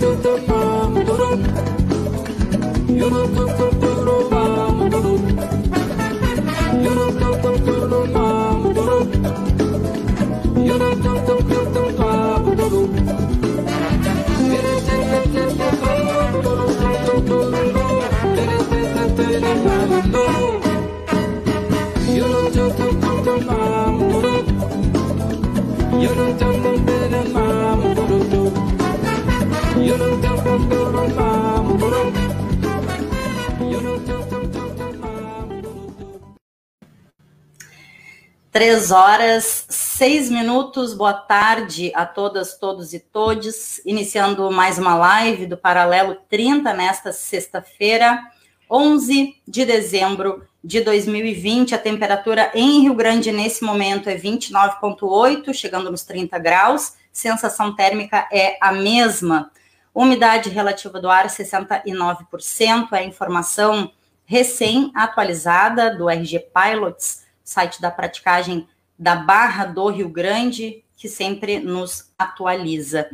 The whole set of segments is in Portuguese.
Do the bomb. Três horas, seis minutos. Boa tarde a todas, todos e todes. Iniciando mais uma live do Paralelo 30 nesta sexta-feira, 11 de dezembro de 2020. A temperatura em Rio Grande nesse momento é 29,8, chegando nos 30 graus. Sensação térmica é a mesma. Umidade relativa do ar 69%. É informação recém-atualizada do RG Pilots site da praticagem da Barra do Rio Grande, que sempre nos atualiza.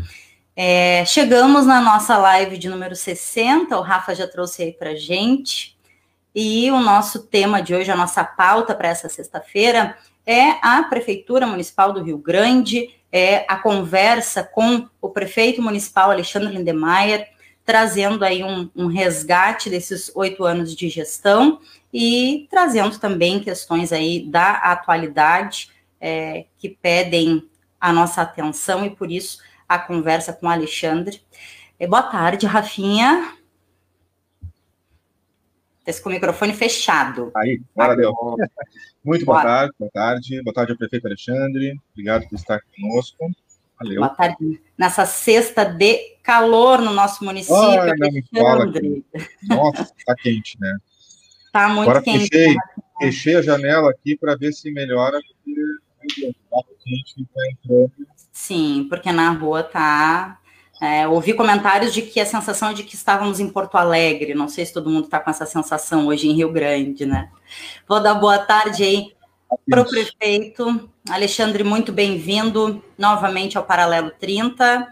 É, chegamos na nossa live de número 60, o Rafa já trouxe aí para gente, e o nosso tema de hoje, a nossa pauta para essa sexta-feira, é a Prefeitura Municipal do Rio Grande, é a conversa com o prefeito municipal Alexandre Lindemeyer, trazendo aí um, um resgate desses oito anos de gestão e trazendo também questões aí da atualidade é, que pedem a nossa atenção e por isso a conversa com Alexandre. É, boa tarde, Rafinha. Está com o microfone fechado. Aí, agora deu. Muito boa, tarde, boa tarde. Boa tarde ao prefeito Alexandre. Obrigado por estar conosco. Valeu. Boa tarde. Nessa sexta de calor no nosso município, Ai, Alexandre. Nossa, está quente, né? Tá muito Agora quente. Fechei, né? fechei a janela aqui para ver se melhora, porque tá quente tá entrando. Sim, porque na rua tá. É, ouvi comentários de que a sensação de que estávamos em Porto Alegre. Não sei se todo mundo está com essa sensação hoje em Rio Grande, né? Vou dar boa tarde aí para o prefeito. Alexandre, muito bem-vindo novamente ao Paralelo 30.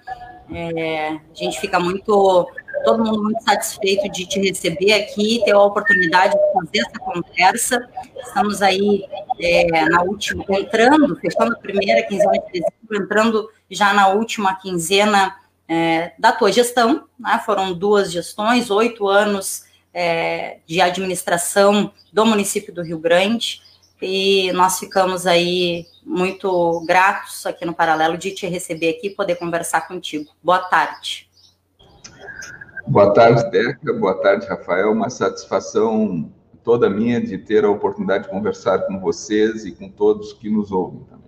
É, a gente fica muito todo mundo muito satisfeito de te receber aqui, ter a oportunidade de fazer essa conversa. Estamos aí é, na última, entrando, fechando a primeira quinzena de dezembro, entrando já na última quinzena é, da tua gestão. Né? Foram duas gestões, oito anos é, de administração do município do Rio Grande. E nós ficamos aí muito gratos aqui no Paralelo de te receber aqui e poder conversar contigo. Boa tarde. Boa tarde, Deca. Boa tarde, Rafael. Uma satisfação toda minha de ter a oportunidade de conversar com vocês e com todos que nos ouvem também.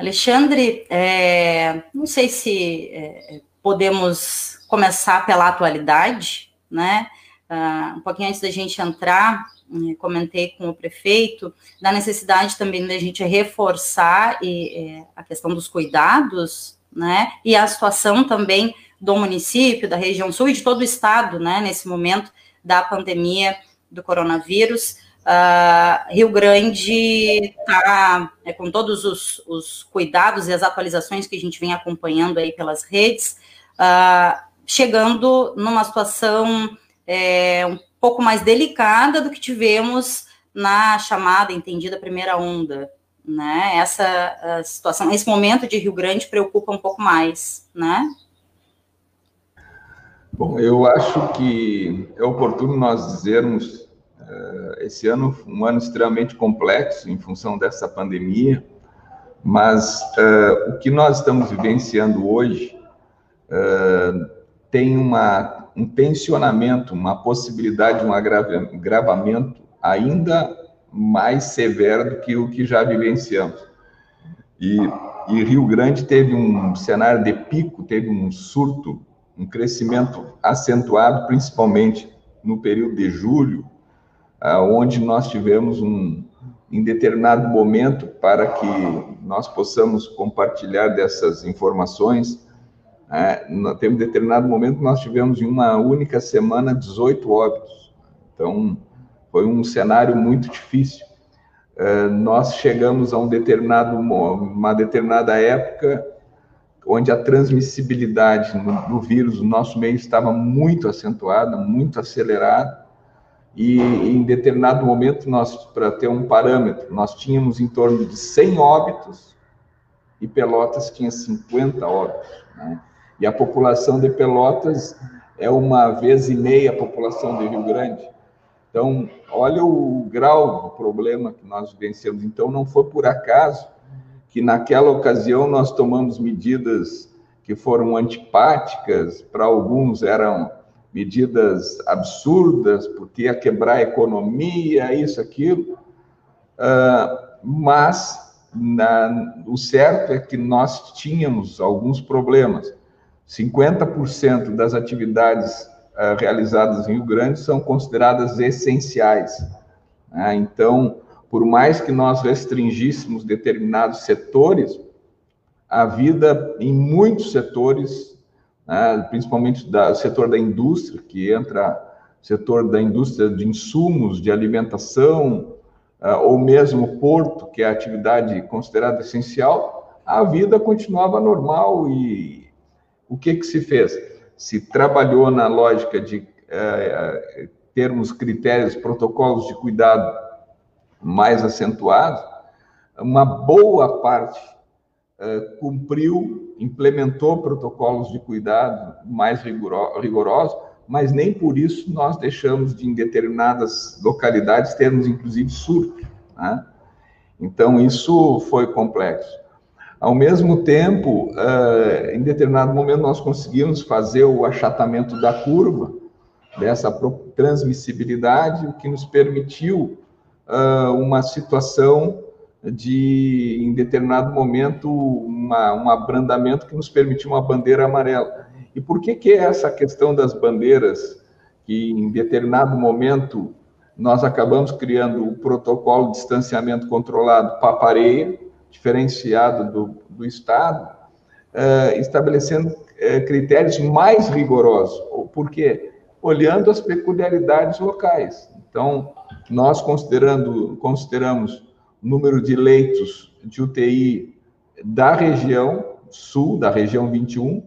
Alexandre, é, não sei se é, podemos começar pela atualidade, né? Uh, um pouquinho antes da gente entrar, é, comentei com o prefeito da necessidade também da gente reforçar e, é, a questão dos cuidados, né? E a situação também do município, da região sul e de todo o estado, né, nesse momento da pandemia do coronavírus. Uh, Rio Grande está é, com todos os, os, cuidados e as atualizações que a gente vem acompanhando aí pelas redes, uh, chegando numa situação é, um pouco mais delicada do que tivemos na chamada, entendida primeira onda, né? Essa situação, esse momento de Rio Grande preocupa um pouco mais, né? Bom, eu acho que é oportuno nós dizermos esse ano um ano extremamente complexo em função dessa pandemia, mas uh, o que nós estamos vivenciando hoje uh, tem uma, um tensionamento, uma possibilidade de um agravamento ainda mais severo do que o que já vivenciamos. E, e Rio Grande teve um cenário de pico, teve um surto um crescimento acentuado, principalmente no período de julho, onde nós tivemos um, em determinado momento, para que nós possamos compartilhar dessas informações, é, temos determinado momento nós tivemos em uma única semana 18 óbitos. Então, foi um cenário muito difícil. É, nós chegamos a um determinado, uma determinada época onde a transmissibilidade do vírus no nosso meio estava muito acentuada, muito acelerada, e em determinado momento, nós, para ter um parâmetro, nós tínhamos em torno de 100 óbitos e Pelotas tinha 50 óbitos. Né? E a população de Pelotas é uma vez e meia a população de Rio Grande. Então, olha o grau do problema que nós vencemos. Então, não foi por acaso que naquela ocasião nós tomamos medidas que foram antipáticas, para alguns eram medidas absurdas, porque ia quebrar a economia, isso, aquilo, uh, mas na, o certo é que nós tínhamos alguns problemas. 50% das atividades uh, realizadas em Rio Grande são consideradas essenciais. Né? Então, por mais que nós restringíssemos determinados setores, a vida em muitos setores, né, principalmente do setor da indústria, que entra setor da indústria de insumos, de alimentação, uh, ou mesmo porto, que é a atividade considerada essencial, a vida continuava normal e o que que se fez? Se trabalhou na lógica de uh, termos critérios, protocolos de cuidado mais acentuado, uma boa parte uh, cumpriu, implementou protocolos de cuidado mais rigorosos, mas nem por isso nós deixamos de, em determinadas localidades, termos inclusive surto. Né? Então, isso foi complexo. Ao mesmo tempo, uh, em determinado momento, nós conseguimos fazer o achatamento da curva dessa transmissibilidade, o que nos permitiu uh, uma situação de, em determinado momento, uma, um abrandamento que nos permitiu uma bandeira amarela. E por que, que é essa questão das bandeiras, que em determinado momento nós acabamos criando o protocolo de distanciamento controlado Papareia, diferenciado do, do Estado, uh, estabelecendo uh, critérios mais rigorosos. Por quê? Olhando as peculiaridades locais. Então, nós considerando, consideramos número de leitos de UTI da região sul, da região 21,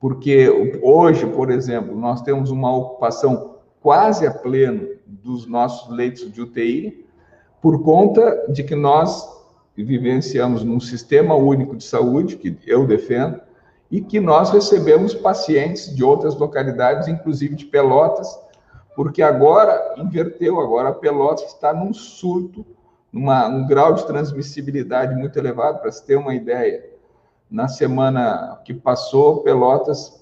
porque hoje, por exemplo, nós temos uma ocupação quase a pleno dos nossos leitos de UTI, por conta de que nós vivenciamos num sistema único de saúde, que eu defendo, e que nós recebemos pacientes de outras localidades, inclusive de Pelotas, porque agora inverteu, agora Pelotas está num surto, numa, um grau de transmissibilidade muito elevado, para se ter uma ideia. Na semana que passou, Pelotas,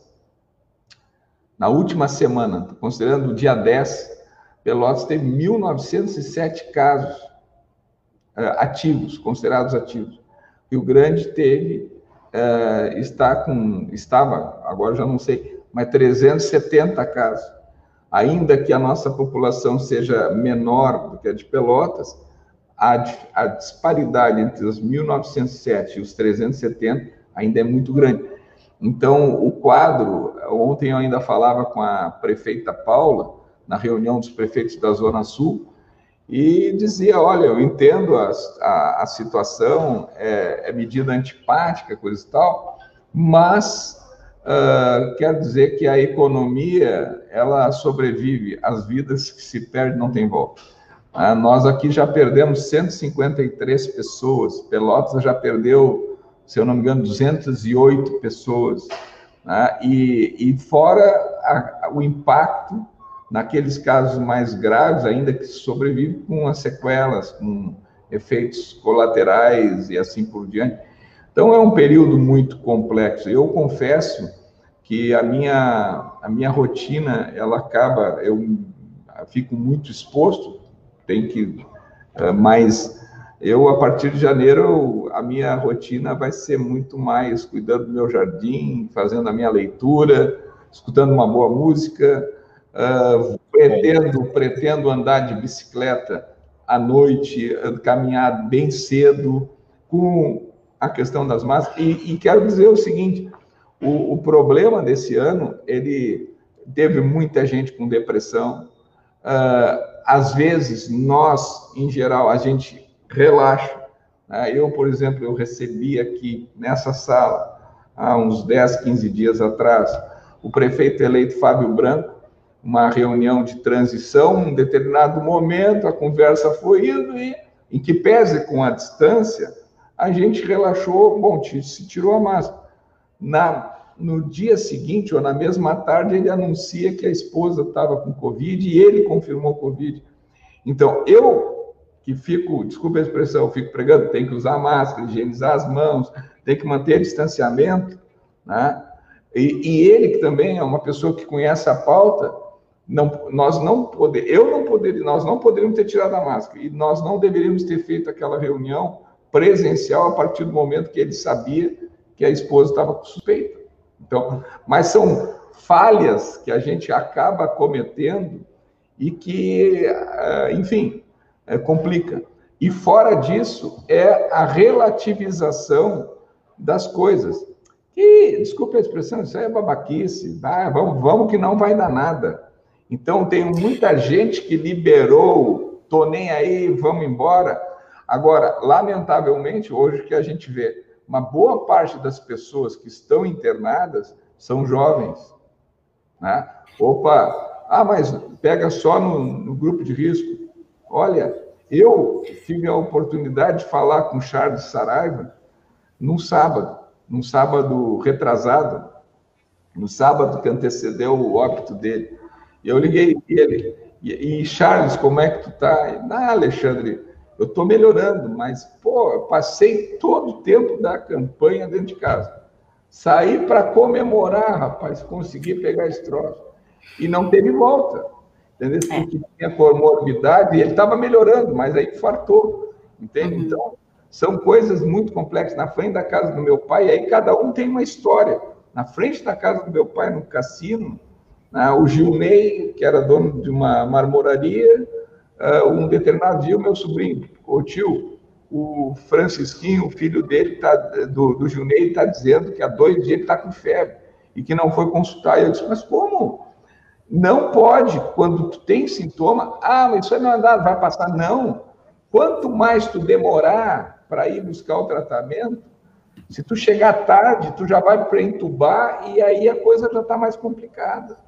na última semana, considerando o dia 10, Pelotas teve 1.907 casos uh, ativos, considerados ativos. Rio Grande teve, uh, está com, estava, agora já não sei, mas 370 casos ainda que a nossa população seja menor do que a de Pelotas, a, a disparidade entre os 1907 e os 370 ainda é muito grande. Então, o quadro, ontem eu ainda falava com a prefeita Paula, na reunião dos prefeitos da Zona Sul, e dizia: Olha, eu entendo a, a, a situação, é, é medida antipática, coisa e tal, mas Uh, dizer que a economia ela sobrevive, as vidas que se perdem não tem volta. Uh, nós aqui já perdemos 153 pessoas, Pelotas já perdeu, se eu não me engano, 208 pessoas. Uh, e, e, fora a, o impacto naqueles casos mais graves, ainda que sobrevivem com as sequelas, com efeitos colaterais e assim por diante. Então, é um período muito complexo. Eu confesso que a minha, a minha rotina, ela acaba, eu fico muito exposto, tem que, eh, mas eu, a partir de janeiro, a minha rotina vai ser muito mais cuidando do meu jardim, fazendo a minha leitura, escutando uma boa música, uh, pretendo, pretendo andar de bicicleta à noite, caminhar bem cedo, com a questão das máscaras. E, e quero dizer o seguinte: o, o, problema desse ano, ele teve muita gente com depressão. Uh, às vezes, nós, em geral, a gente relaxa. Né? Eu, por exemplo, eu recebi aqui nessa sala há uns 10, 15 dias atrás, o prefeito eleito Fábio Branco, uma reunião de transição, um determinado momento, a conversa foi indo e, em que pese com a distância, a gente relaxou, bom, se tirou a máscara. Na, no dia seguinte, ou na mesma tarde, ele anuncia que a esposa estava com Covid e ele confirmou Covid. Então, eu que fico, desculpa a expressão, fico pregando, tem que usar máscara, higienizar as mãos, tem que manter distanciamento, né? E, e, ele que também é uma pessoa que conhece a pauta, não, nós não poder, eu não poderia, nós não poderíamos ter tirado a máscara e nós não deveríamos ter feito aquela reunião presencial a partir do momento que ele sabia que a esposa estava suspeita. Então, mas são falhas que a gente acaba cometendo e que, eh, enfim, é, complica. E fora disso é a relativização das coisas. E, desculpe a expressão, isso aí é babaquice, ah, vamos, vamos que não vai dar nada. Então, tem muita gente que liberou, tô nem aí, vamos embora. Agora, lamentavelmente, hoje que a gente vê, uma boa parte das pessoas que estão internadas são jovens. Né? Opa, ah, mas pega só no, no grupo de risco. Olha, eu tive a oportunidade de falar com Charles Saraiva num sábado, num sábado retrasado, no sábado que antecedeu o óbito dele. E eu liguei ele, e, e Charles, como é que tu tá? Ah, Alexandre, eu estou melhorando, mas, pô, eu passei todo o tempo da campanha dentro de casa. Saí para comemorar, rapaz, consegui pegar esse troço e não teve volta. Entendeu? É. Porque tinha comorbidade e ele estava melhorando, mas aí fartou. Entende? Uhum. Então, são coisas muito complexas. Na frente da casa do meu pai, aí cada um tem uma história. Na frente da casa do meu pai, no cassino, né, o Gilney, que era dono de uma marmoraria, um determinado dia, o meu sobrinho, o tio, o Francisquinho, o filho dele, tá, do, do Gilney, está dizendo que há dois dias ele está com febre e que não foi consultar. E eu disse, mas como? Não pode, quando tu tem sintoma, ah, mas isso é nada, vai passar. Não. Quanto mais tu demorar para ir buscar o tratamento, se tu chegar tarde, tu já vai para entubar e aí a coisa já está mais complicada.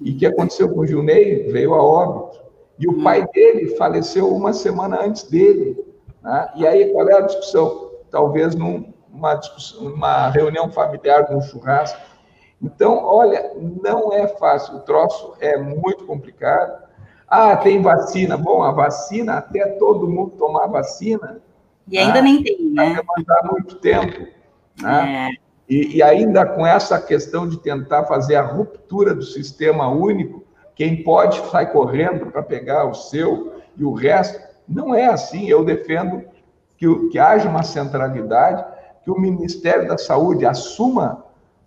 E o que aconteceu com o Gilney? Veio a óbito. E o pai dele faleceu uma semana antes dele. Né? E aí, qual é a discussão? Talvez numa discussão, numa reunião familiar, num churrasco, então, olha, não é fácil, o troço é muito complicado. Ah, tem vacina. Bom, a vacina, até todo mundo tomar vacina. E ainda ah, nem tem, né? Vai demandar muito tempo. Né? É. E, e, ainda com essa questão de tentar fazer a ruptura do sistema único, quem pode sai correndo para pegar o seu e o resto. Não é assim. Eu defendo que, que haja uma centralidade, que o Ministério da Saúde assuma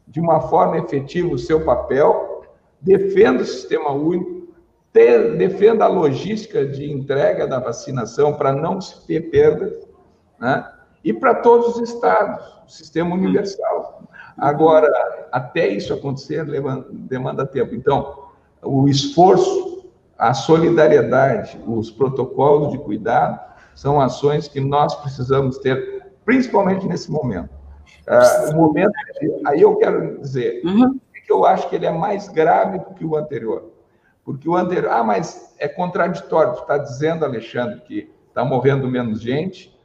de uma forma efetiva o seu papel, defenda o sistema único, defenda a logística de entrega da vacinação para não se ter perdas, né? e para todos os estados, o sistema universal. Agora, até isso acontecer, demanda tempo. Então, o esforço, a solidariedade, os protocolos de cuidado são ações que nós precisamos ter, principalmente nesse momento. Uh, o momento, aí eu quero dizer uhum. que eu acho que ele é mais grave do que o anterior. Porque o anterior, ah, mas é contraditório, tu está dizendo, Alexandre, que está morrendo menos gente,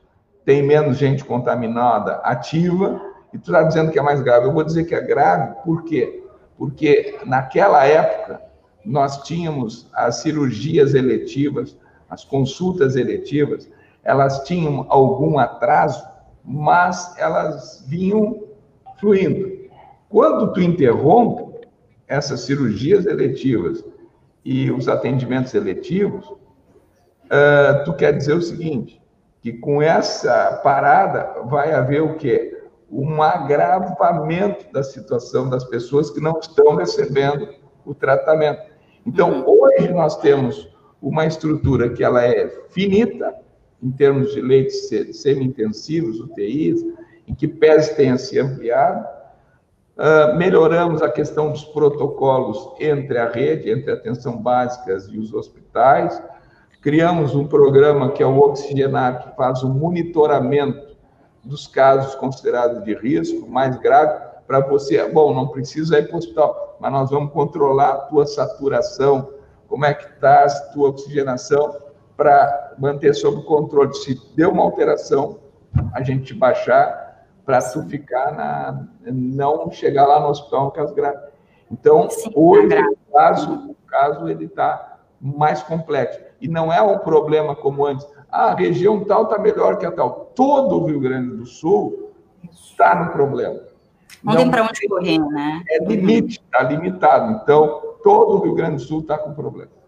tem menos gente contaminada ativa, e tu está dizendo que é mais grave. Eu vou dizer que é grave, por quê? Porque naquela época nós tínhamos as cirurgias eletivas, as consultas eletivas, elas tinham algum atraso mas elas vinham fluindo. Quando tu interrompe essas cirurgias eletivas e os atendimentos eletivos, uh, tu quer dizer o seguinte, que com essa parada vai haver o quê? Um agravamento da situação das pessoas que não estão recebendo o tratamento. Então, hoje nós temos uma estrutura que ela é finita, em termos de leitos semi-intensivos, UTIs, em que PES tenha se ampliado. Uh, melhoramos a questão dos protocolos entre a rede, entre a atenção básicas e os hospitais. Criamos um programa que é o Oxigenar, que faz o monitoramento dos casos considerados de risco mais grave, para você, bom, não precisa ir para o hospital, mas nós vamos controlar a tua saturação, como é que está a tua oxigenação, para manter sob controle. Se deu uma alteração, a gente baixar para tu ficar na. não chegar lá no hospital no caso grave. Então, Sim, hoje, tá o caso, o caso ele está mais complexo. E não é um problema como antes. Ah, a região tal está melhor que a tal. Todo o Rio Grande do Sul está no problema. Não, não tem para onde correr, né? É limite, está limitado. Então, todo o Rio Grande do Sul está com problema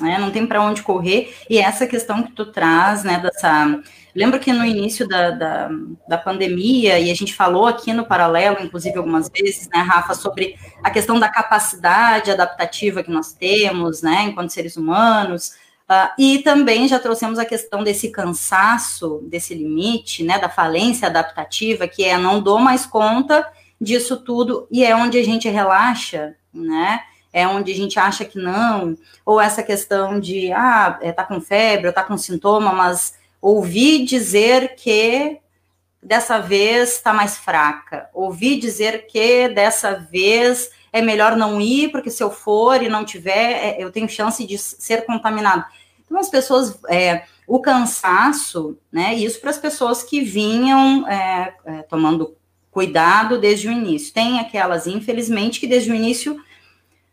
né? Não tem para onde correr. E essa questão que tu traz, né, dessa. Lembro que no início da, da, da, pandemia, e a gente falou aqui no paralelo, inclusive algumas vezes, né, Rafa, sobre a questão da capacidade adaptativa que nós temos, né, enquanto seres humanos. Uh, e também já trouxemos a questão desse cansaço, desse limite, né, da falência adaptativa, que é não dou mais conta disso tudo, e é onde a gente relaxa, né? é onde a gente acha que não, ou essa questão de, ah, é, tá com febre, tá com sintoma, mas ouvi dizer que dessa vez está mais fraca, ouvi dizer que dessa vez é melhor não ir, porque se eu for e não tiver, é, eu tenho chance de ser contaminado. Então, as pessoas, é, o cansaço, né, isso para as pessoas que vinham é, é, tomando cuidado desde o início. Tem aquelas, infelizmente, que desde o início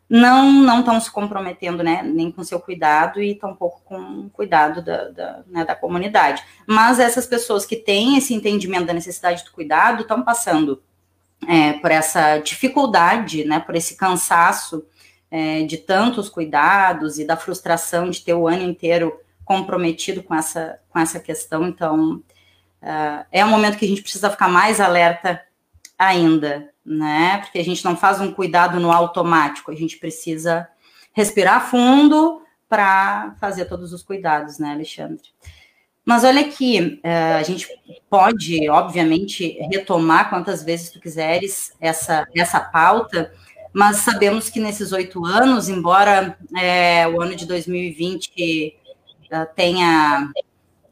não não estão se comprometendo, né, nem com seu cuidado e tampouco com o cuidado da, da, né, da comunidade. Mas essas pessoas que têm esse entendimento da necessidade do cuidado estão passando é, por essa dificuldade, né, por esse cansaço é, de tantos cuidados e da frustração de ter o ano inteiro comprometido com essa, com essa questão. Então, uh, é um momento que a gente precisa ficar mais alerta ainda, né? Porque a gente não faz um cuidado no automático, a gente precisa respirar fundo para fazer todos os cuidados, né, Alexandre? Mas olha aqui, é, a gente pode, obviamente, retomar quantas vezes tu quiseres essa, essa pauta, mas sabemos que nesses oito anos, embora é, o ano de 2020 é, tenha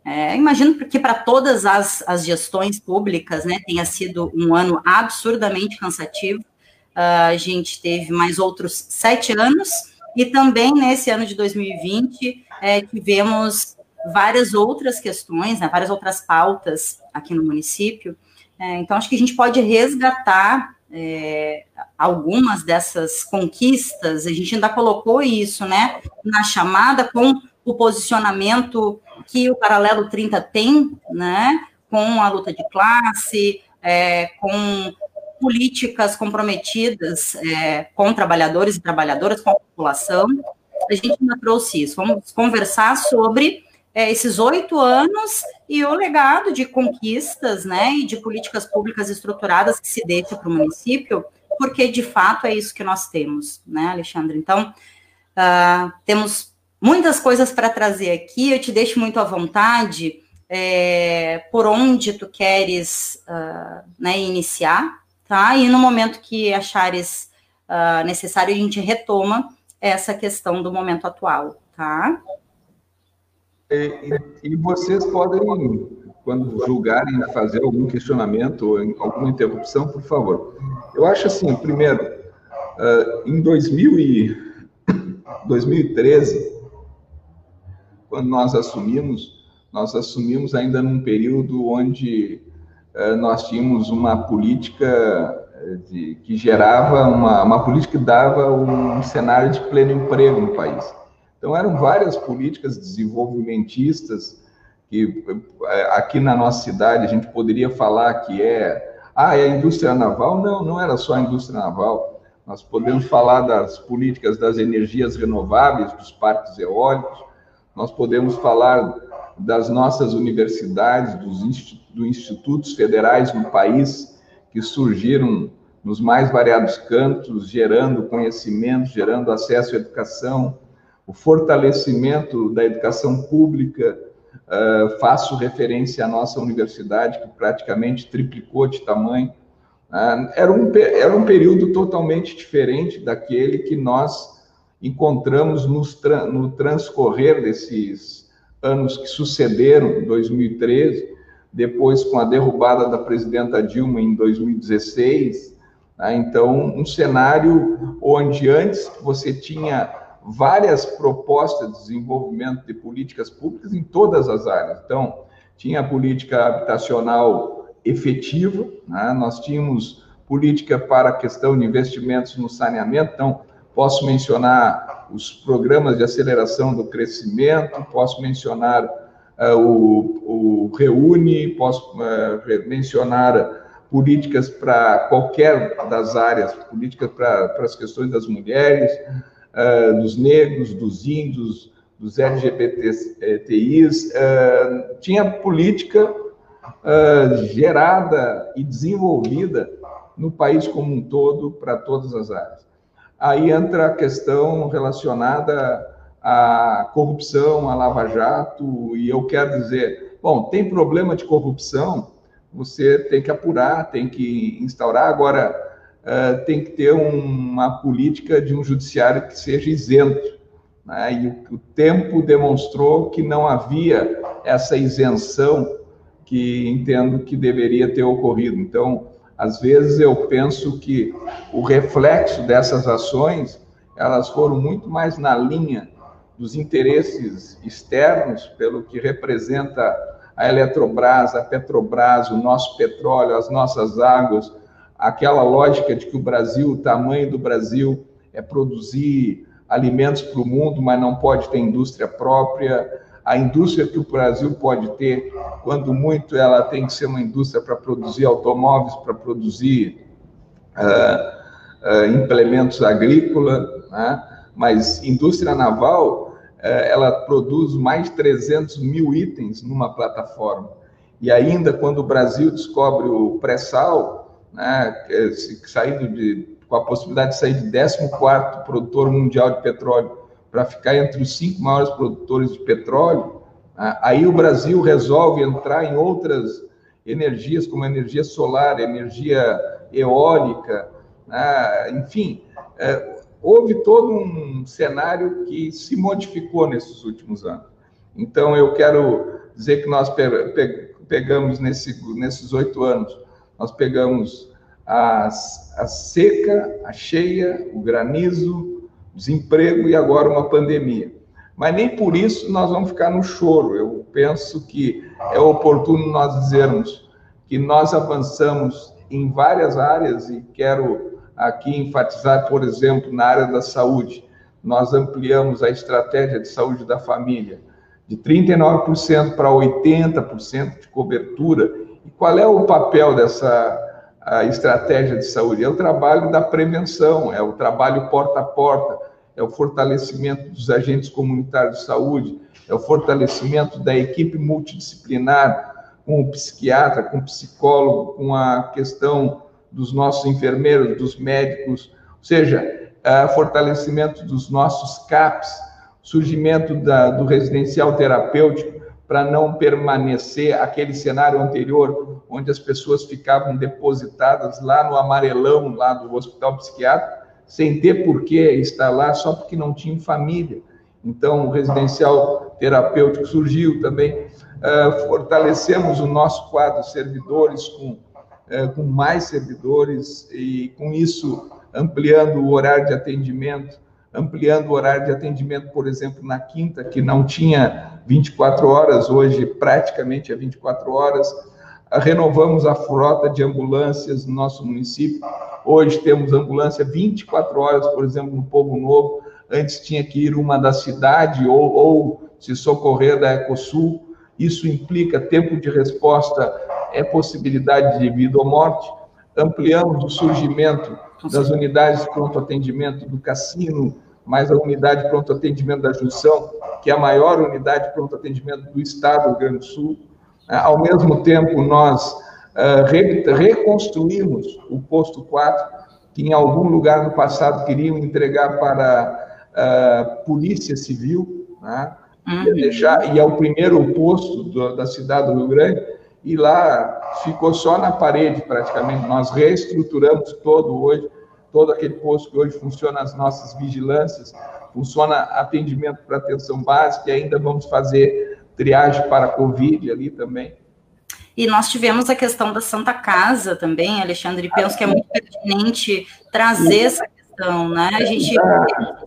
é, imagino que para todas as, as gestões públicas, né, tenha sido um ano absurdamente cansativo. Uh, a gente teve mais outros sete anos, e também nesse ano de 2020 é, tivemos várias outras questões, né, várias outras pautas aqui no município. É, então, acho que a gente pode resgatar é, algumas dessas conquistas, a gente ainda colocou isso, né, na chamada com o posicionamento que o Paralelo 30 tem, né, com a luta de classe, é, com políticas comprometidas é, com trabalhadores e trabalhadoras, com a população. A gente ainda trouxe isso. Vamos conversar sobre é, esses oito anos e o legado de conquistas né, e de políticas públicas estruturadas que se deixa para o município, porque de fato é isso que nós temos, né, Alexandre? Então, uh, temos muitas coisas para trazer aqui, eu te deixo muito à vontade é, por onde tu queres uh, né, iniciar, tá? E no momento que achares uh, necessário, a gente retoma essa questão do momento atual, tá? E, e, vocês podem, quando julgarem fazer algum questionamento ou alguma interrupção, por favor. Eu acho assim, primeiro, uh, em 2000 e 2013, quando nós assumimos, nós assumimos ainda num período onde eh, nós tínhamos uma política eh, de, que gerava uma, uma política que dava um cenário de pleno emprego no país. Então eram várias políticas desenvolvimentistas que eh, aqui na nossa cidade a gente poderia falar que é ah, é a indústria naval? Não, não era só a indústria naval. Nós podemos falar das políticas das energias renováveis, dos parques eólicos, nós podemos falar das nossas universidades, dos, dos institutos federais no país, que surgiram nos mais variados cantos, gerando conhecimento, gerando acesso à educação, o fortalecimento da educação pública. Uh, faço referência à nossa universidade, que praticamente triplicou de tamanho. Uh, era, um, era um período totalmente diferente daquele que nós encontramos nos, no transcorrer desses anos que sucederam, 2013, depois com a derrubada da presidenta Dilma em 2016, Né? Então, um cenário onde antes você tinha várias propostas de desenvolvimento de políticas públicas em todas as áreas. Então, tinha política habitacional efetiva, né? nós tínhamos política para a questão de investimentos no saneamento, então, posso mencionar os programas de aceleração do crescimento, posso mencionar uh, o, o, Reúne, posso uh, mencionar políticas para qualquer das áreas, políticas para, as questões das mulheres, uh, dos negros, dos índios, dos LGBTIs, tinha política gerada e desenvolvida no país como um todo para todas as áreas. Aí entra a questão relacionada à corrupção, à lava-jato, e eu quero dizer, bom, tem problema de corrupção, você tem que apurar, tem que instaurar. Agora, uh, tem que ter uma política de um judiciário que seja isento. Né? E o, o tempo demonstrou que não havia essa isenção que entendo que deveria ter ocorrido. Então, às vezes eu penso que o reflexo dessas ações, elas foram muito mais na linha dos interesses externos, pelo que representa a Eletrobras, a Petrobras, o nosso petróleo, as nossas águas, aquela lógica de que o Brasil, o tamanho do Brasil é produzir alimentos para o mundo, mas não pode ter indústria própria, a indústria que o Brasil pode ter, quando muito, ela tem que ser uma indústria para produzir automóveis, para produzir uh, uh, implementos agrícolas, né? mas indústria naval, uh, ela produz mais de 300 mil itens numa plataforma. E ainda quando o Brasil descobre o pré-sal, né, saindo de, com a possibilidade de sair de 14º produtor mundial de petróleo para ficar entre os cinco maiores produtores de petróleo, aí o Brasil resolve entrar em outras energias, como energia solar, energia eólica, né? enfim, é, houve todo um cenário que se modificou nesses últimos anos. Então, eu quero dizer que nós pegamos nesse, nesses oito anos, nós pegamos as, a seca, a cheia, o granizo, desemprego e agora uma pandemia. Mas nem por isso nós vamos ficar no choro. Eu penso que é oportuno nós dizermos que nós avançamos em várias áreas e quero aqui enfatizar, por exemplo, na área da saúde. Nós ampliamos a estratégia de saúde da família de 39% para 80% de cobertura. E qual é o papel dessa estratégia de saúde? É o trabalho da prevenção, é o trabalho porta a porta, é o fortalecimento dos agentes comunitários de saúde, é o fortalecimento da equipe multidisciplinar, com o psiquiatra, com o psicólogo, com a questão dos nossos enfermeiros, dos médicos, ou seja, é fortalecimento dos nossos CAPs, surgimento da, do residencial terapêutico, para não permanecer aquele cenário anterior, onde as pessoas ficavam depositadas lá no amarelão, lá do hospital psiquiátrico, sem ter por que estar lá só porque não tinha família. Então, o residencial terapêutico surgiu também. Uh, fortalecemos o nosso quadro servidores com, uh, com mais servidores e, com isso, ampliando o horário de atendimento, ampliando o horário de atendimento, por exemplo, na quinta, que não tinha 24 horas, hoje praticamente é 24 horas. Uh, renovamos a frota de ambulâncias no nosso município, Hoje temos ambulância 24 horas, por exemplo, no Povo Novo. Antes tinha que ir uma da cidade ou, ou se socorrer da Ecosul. Isso implica tempo de resposta, é possibilidade de vida ou morte. Ampliamos o surgimento das unidades de pronto atendimento do cassino, mais a unidade de pronto atendimento da Junção, que é a maior unidade de pronto atendimento do estado do Rio Grande do Sul. Ao mesmo tempo, nós uh, re, reconstruímos o posto 4, que em algum lugar no passado queriam entregar para a uh, Polícia Civil, né? Uhum. Deixar, e é o primeiro posto do, da cidade do Rio Grande, e lá ficou só na parede praticamente. Nós reestruturamos todo hoje, todo aquele posto que hoje funciona as nossas vigilâncias, funciona atendimento para atenção básica, e ainda vamos fazer triagem para a Covid ali também. E nós tivemos a questão da Santa Casa também, Alexandre, penso que é muito pertinente trazer essa questão, né? A gente da,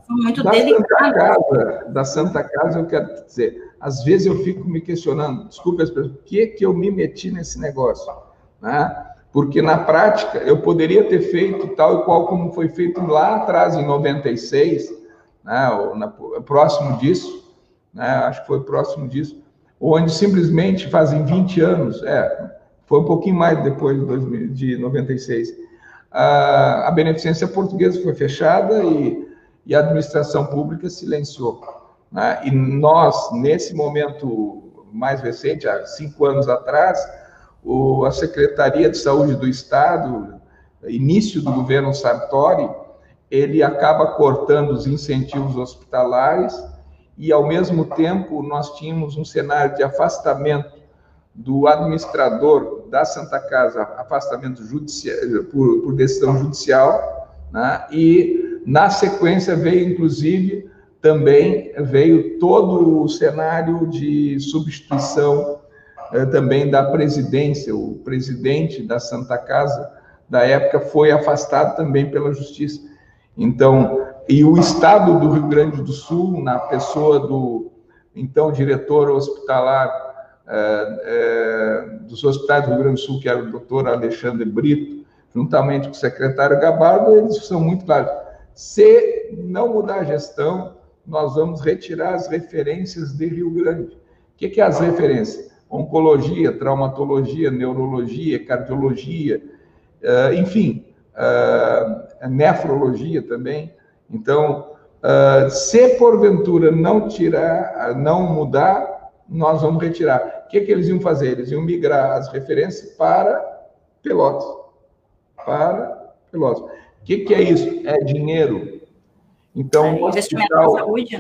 muito da Santa Casa, da Santa Casa, eu quero dizer, às vezes eu fico me questionando, pessoas, por que, que eu me meti nesse negócio? Né? Porque na prática eu poderia ter feito tal e qual como foi feito lá atrás, em 96, né? Ou na, próximo disso, né? acho que foi próximo disso, onde simplesmente fazem 20 anos, é, foi um pouquinho mais depois de, 2000, de 96, a, a beneficência portuguesa foi fechada e, e a administração pública silenciou. Né? E nós, nesse momento mais recente, há cinco anos atrás, o, a Secretaria de Saúde do Estado, início do governo Sartori, ele acaba cortando os incentivos hospitalares e, ao mesmo tempo, nós tínhamos um cenário de afastamento do administrador da Santa Casa, afastamento judicial, por, por decisão judicial, né? e, na sequência, veio, inclusive, também veio todo o cenário de substituição eh, também da presidência. O presidente da Santa Casa, da época, foi afastado também pela justiça. Então, e o Estado do Rio Grande do Sul, na pessoa do então diretor hospitalar é, é, dos hospitais do Rio Grande do Sul, que era o doutor Alexandre Brito, juntamente com o secretário Gabardo, eles são muito claros. Se não mudar a gestão, nós vamos retirar as referências de Rio Grande. O que, que é as referências? Oncologia, traumatologia, neurologia, cardiologia, é, enfim, nefrologia também. Então, uh, se porventura não tirar, não mudar, nós vamos retirar. O que, que eles iam fazer? Eles iam migrar as referências para Pelotas. Para Pelotas. O que, que é isso? É dinheiro. Então, é, um hospital,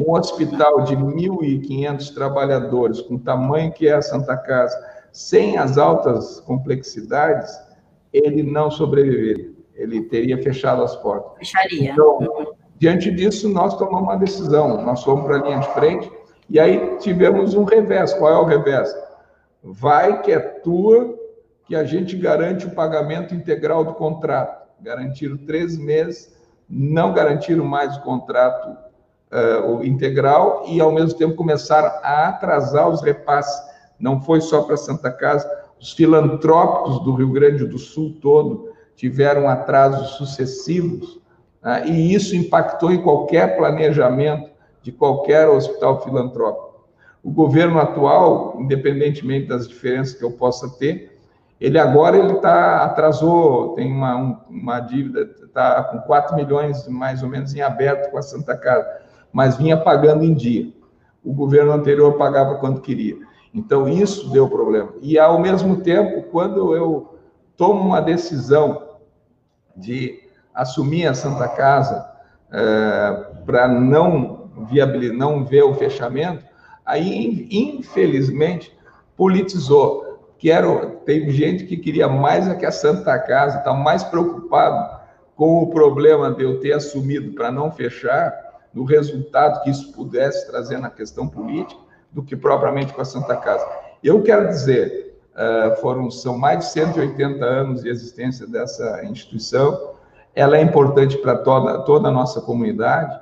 um hospital de 1.500 trabalhadores, com o tamanho que é a Santa Casa, sem as altas complexidades, ele não sobreviveria. Ele teria fechado as portas. Fecharia. Então, Diante disso, nós tomamos uma decisão, nós fomos para a linha de frente e aí tivemos um revés. Qual é o revés? Vai que é tua, que a gente garante o pagamento integral do contrato. Garantiram três meses, não garantiram mais o contrato uh, integral e, ao mesmo tempo, começaram a atrasar os repasses. Não foi só para Santa Casa, os filantrópicos do Rio Grande do Sul todo tiveram atrasos sucessivos né? e isso impactou em qualquer planejamento de qualquer hospital filantrópico. O governo atual, independentemente das diferenças que eu possa ter, ele agora ele tá atrasou, tem uma, um, uma dívida, está com 4 milhões mais ou menos em aberto com a Santa Casa, mas vinha pagando em dia. O governo anterior pagava quando queria. Então, isso deu problema. E, ao mesmo tempo, quando eu tomo uma decisão de assumir a Santa Casa é, para não viabilizar, não ver o fechamento, aí, infelizmente, politizou. Quero, teve gente que queria mais é que a Santa Casa, está mais preocupado com o problema de eu ter assumido para não fechar, no resultado que isso pudesse trazer na questão política, do que propriamente com a Santa Casa. Eu quero dizer, uh, foram são mais de 180 anos de existência dessa instituição ela é importante para toda, toda a nossa comunidade.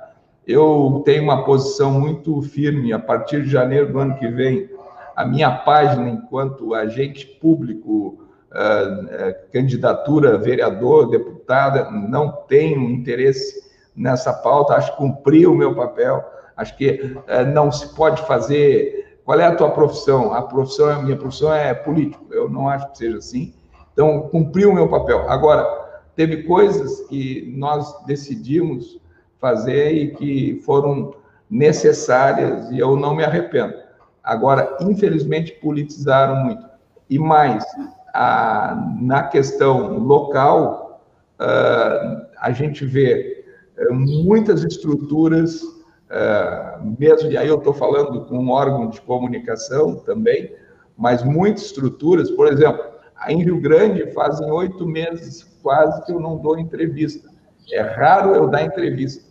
Eu tenho uma posição muito firme, a partir de janeiro do ano que vem, a minha página enquanto agente público, uh, uh, candidatura vereador, deputada, não tenho interesse nessa pauta, acho que cumpri o meu papel, acho que uh, não se pode fazer. Qual é a tua profissão? A profissão, a minha profissão é político, eu não acho que seja assim. Então, cumpri o meu papel. Agora, teve coisas que nós decidimos fazer e que foram necessárias e eu não me arrependo. Agora, infelizmente, politizaram muito. E mais, a, na questão local, uh, a gente vê uh, muitas estruturas, uh, mesmo, e aí eu estou falando com um órgão de comunicação também, mas muitas estruturas, por exemplo, em Rio Grande fazem oito meses quase que eu não dou entrevista. É raro eu dar entrevista.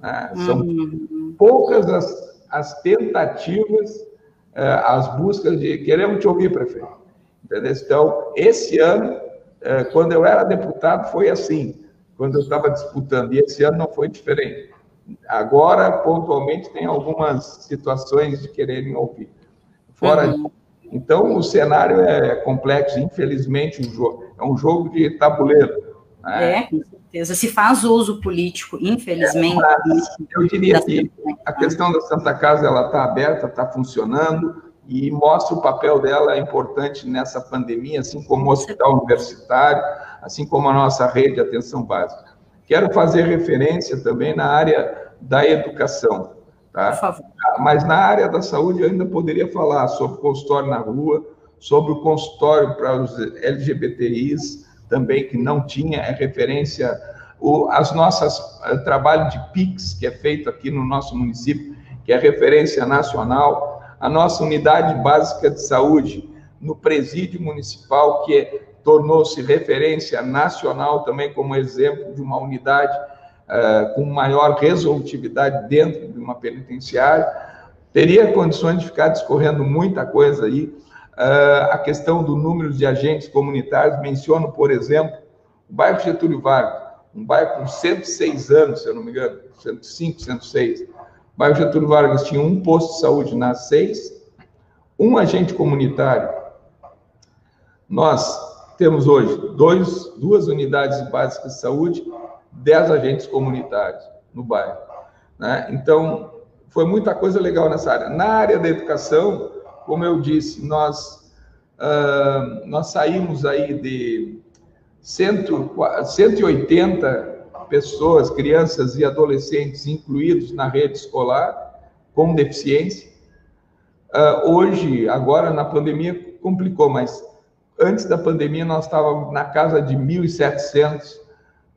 Né? São uhum. poucas as, as tentativas, eh, as buscas de queremos te ouvir, prefeito. Entendeu? Então, esse ano, é, quando eu era deputado, foi assim, quando eu estava disputando, e esse ano não foi diferente. Agora, pontualmente, tem algumas situações de quererem ouvir. Fora uhum. Então, o cenário é complexo, infelizmente, um jogo, é um jogo de tabuleiro. Né? É, com certeza. Se faz uso político, infelizmente. É, eu diria que a questão da Santa Casa ela está aberta, está funcionando e mostra o papel dela importante nessa pandemia, assim como o hospital universitário, assim como a nossa rede de atenção básica. Quero fazer referência também na área da educação. Tá? Por favor. Mas na área da saúde eu ainda poderia falar sobre o consultório na rua, sobre o consultório para os LGBTIs, também que não tinha, é referência o, as nossas uh, trabalho de PIX, que é feito aqui no nosso município, que é referência nacional, a nossa unidade básica de saúde no presídio municipal, que é, tornou-se referência nacional também como exemplo de uma unidade uh, com maior resolutividade dentro de uma penitenciária. Teria condições de ficar discorrendo muita coisa aí. Uh, a questão do número de agentes comunitários, menciono, por exemplo, o bairro Getúlio Vargas, um bairro com 106 anos, se eu não me engano, 105, 106. O bairro Getúlio Vargas tinha um posto de saúde nas seis, um agente comunitário. Nós temos hoje dois, duas unidades básicas de saúde, dez agentes comunitários no bairro. Né? Então, foi muita coisa legal nessa área. Na área da educação, como eu disse, nós, uh, nós saímos aí de 100, 180 pessoas, crianças e adolescentes incluídos na rede escolar com deficiência. Uh, hoje, agora na pandemia, complicou, mas antes da pandemia nós estávamos na casa de 1.700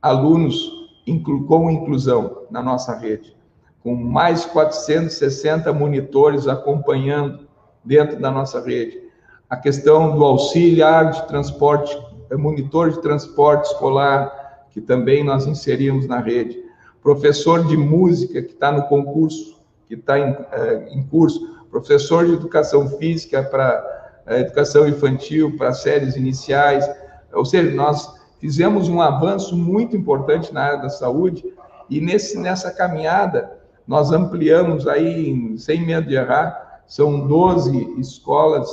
alunos inclu com inclusão na nossa rede, com mais 460 monitores acompanhando dentro da nossa rede. A questão do auxiliar de transporte, é, monitor de transporte escolar, que também nós inserimos na rede. Professor de música, que está no concurso, que está em, é, em curso. Professor de educação física para é, educação infantil, para séries iniciais. Ou seja, nós fizemos um avanço muito importante na área da saúde e nesse, nessa caminhada nós ampliamos aí, sem medo de errar, são 12 escolas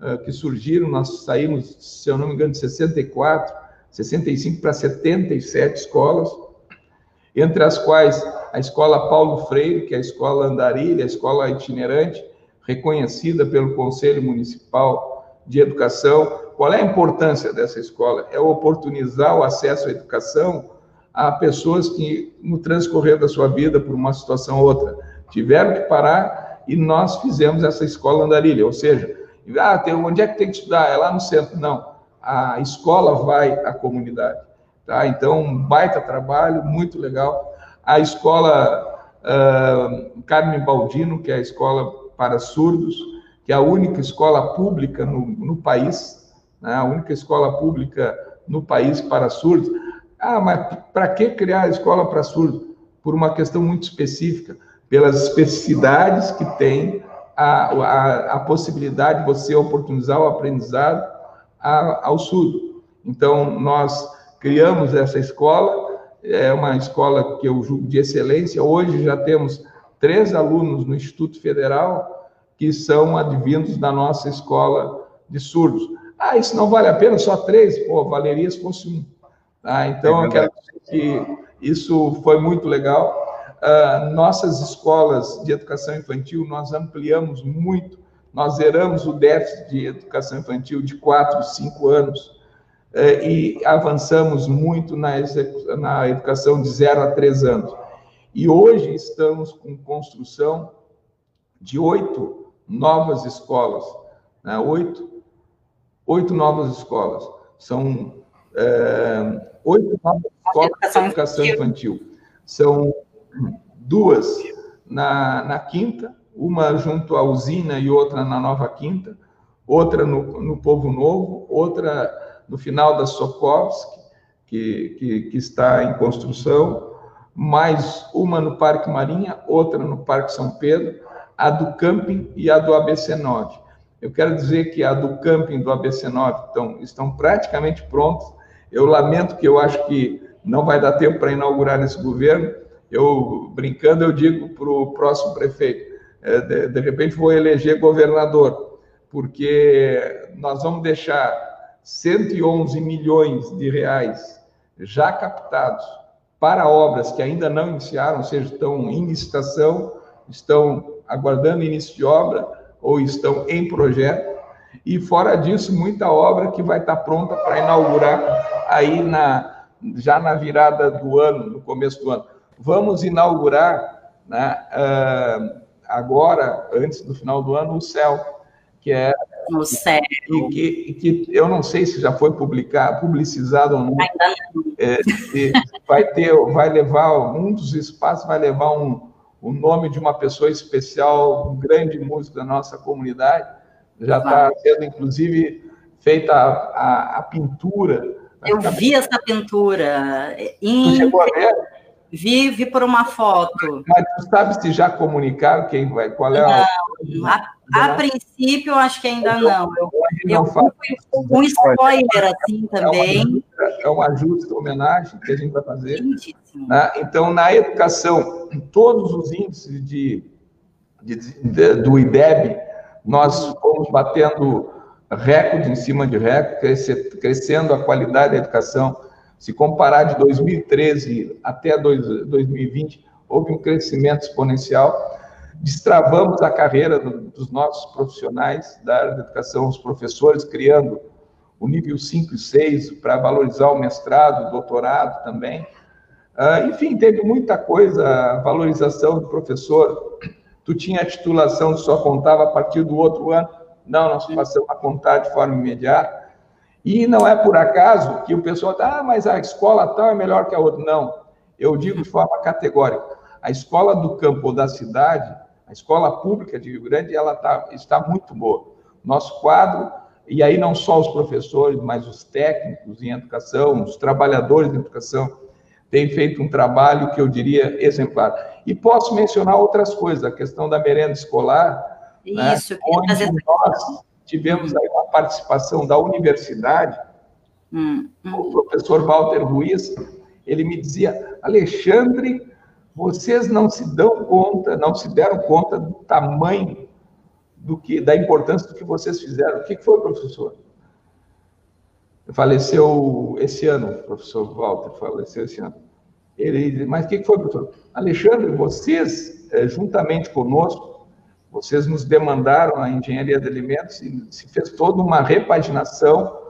uh, que surgiram, nós saímos, se eu não me engano, de 64, 65 para 77 escolas, entre as quais a Escola Paulo Freire, que é a Escola Andarilha, a Escola itinerante, reconhecida pelo Conselho Municipal de Educação, qual é a importância dessa escola? É oportunizar o acesso à educação a pessoas que, no transcorrer da sua vida, por uma situação ou outra, tiveram que parar e nós fizemos essa escola andarilha. Ou seja, ah, tem, onde é que tem que estudar? É lá no centro. Não, a escola vai à comunidade. Tá? Então, um baita trabalho, muito legal. A escola uh, Carmen Baldino, que é a escola para surdos, que é a única escola pública no, no país, né? a única escola pública no país para surdos. Ah, mas para que criar a escola para surdos? Por uma questão muito específica, pelas especificidades que tem a, a, a possibilidade de você oportunizar o aprendizado a, ao surdo. Então, nós criamos essa escola, é uma escola que eu julgo de excelência. Hoje já temos três alunos no Instituto Federal que são advindos da nossa escola de surdos. Ah, isso não vale a pena, só três? Pô, valeria se fosse um. Ah, então, é eu quero dizer que isso foi muito legal. Uh, nossas escolas de educação infantil, nós ampliamos muito, nós zeramos o déficit de educação infantil de 4, 5 anos uh, e avançamos muito na, na educação de 0 a 3 anos. E hoje estamos com construção de oito novas escolas, né? oito oito novas escolas. São é, oito novas escolas de educação infantil. São duas na, na Quinta, uma junto à usina e outra na Nova Quinta, outra no, no Povo Novo, outra no final da Sokovsk, que, que, que está em construção, mais uma no Parque Marinha, outra no Parque São Pedro, a do Camping e a do ABC 9. Eu quero dizer que a do camping do ABC9 estão, estão praticamente prontos. Eu lamento que eu acho que não vai dar tempo para inaugurar nesse governo. Eu, brincando, eu digo para o próximo prefeito, é, de, de repente vou eleger governador, porque nós vamos deixar 111 milhões de reais já captados para obras que ainda não iniciaram, ou seja, estão em licitação, estão aguardando início de obra ou estão em projeto. E fora disso, muita obra que vai estar pronta para inaugurar aí na, já na virada do ano, no começo do ano. Vamos inaugurar né, uh, agora, antes do final do ano, o CEL, que é no céu. E que, e que, eu não sei se já foi publicado, publicizado ou não. É, vai ter, vai levar um dos espaços vai levar um, o nome de uma pessoa especial, um grande músico da nossa comunidade. Já está sendo inclusive feita a, a, a pintura. Eu vi essa pintura. Em... Tu chegou a ver? Vi, vi por uma foto. Mas tu sabe se já comunicaram quem vai, qual é a. Não, a, a princípio, acho que ainda não. Eu, eu fui um spoiler assim também. É uma justa homenagem que a gente vai fazer. Né? Então, na educação, em todos os índices de, de, de, do IDEB, nós fomos batendo recorde em cima de recorde, crescendo a qualidade da educação se comparar de 2013 até 2020, houve um crescimento exponencial. Destravamos a carreira dos nossos profissionais da área da educação, os professores, criando o nível 5 e 6 para valorizar o mestrado, o doutorado também. Uh, enfim, teve muita coisa, valorização do professor. Tu tinha a titulação, só contava a partir do outro ano. Não, nós passamos a contar de forma imediata. E não é por acaso que o pessoal está, ah, mas a escola tal é melhor que a outra. Não, eu digo de forma categórica. A escola do campo ou da cidade, a escola pública de Rio Grande, ela tá, está muito boa. Nosso quadro, e aí não só os professores, mas os técnicos em educação, os trabalhadores de educação, têm feito um trabalho que eu diria exemplar. E posso mencionar outras coisas, a questão da merenda escolar, né, Isso, né, onde nós tivemos aí uma participação da universidade, hum, hum. o professor Walter Ruiz, ele me dizia, Alexandre, vocês não se dão conta, não se deram conta do tamanho do que, da importância do que vocês fizeram. O que foi, professor? Faleceu esse ano, o professor Walter faleceu esse ano. Ele, mas o que foi, professor? Alexandre, vocês, eh, juntamente conosco, vocês nos demandaram a engenharia de alimentos e se fez toda uma repaginação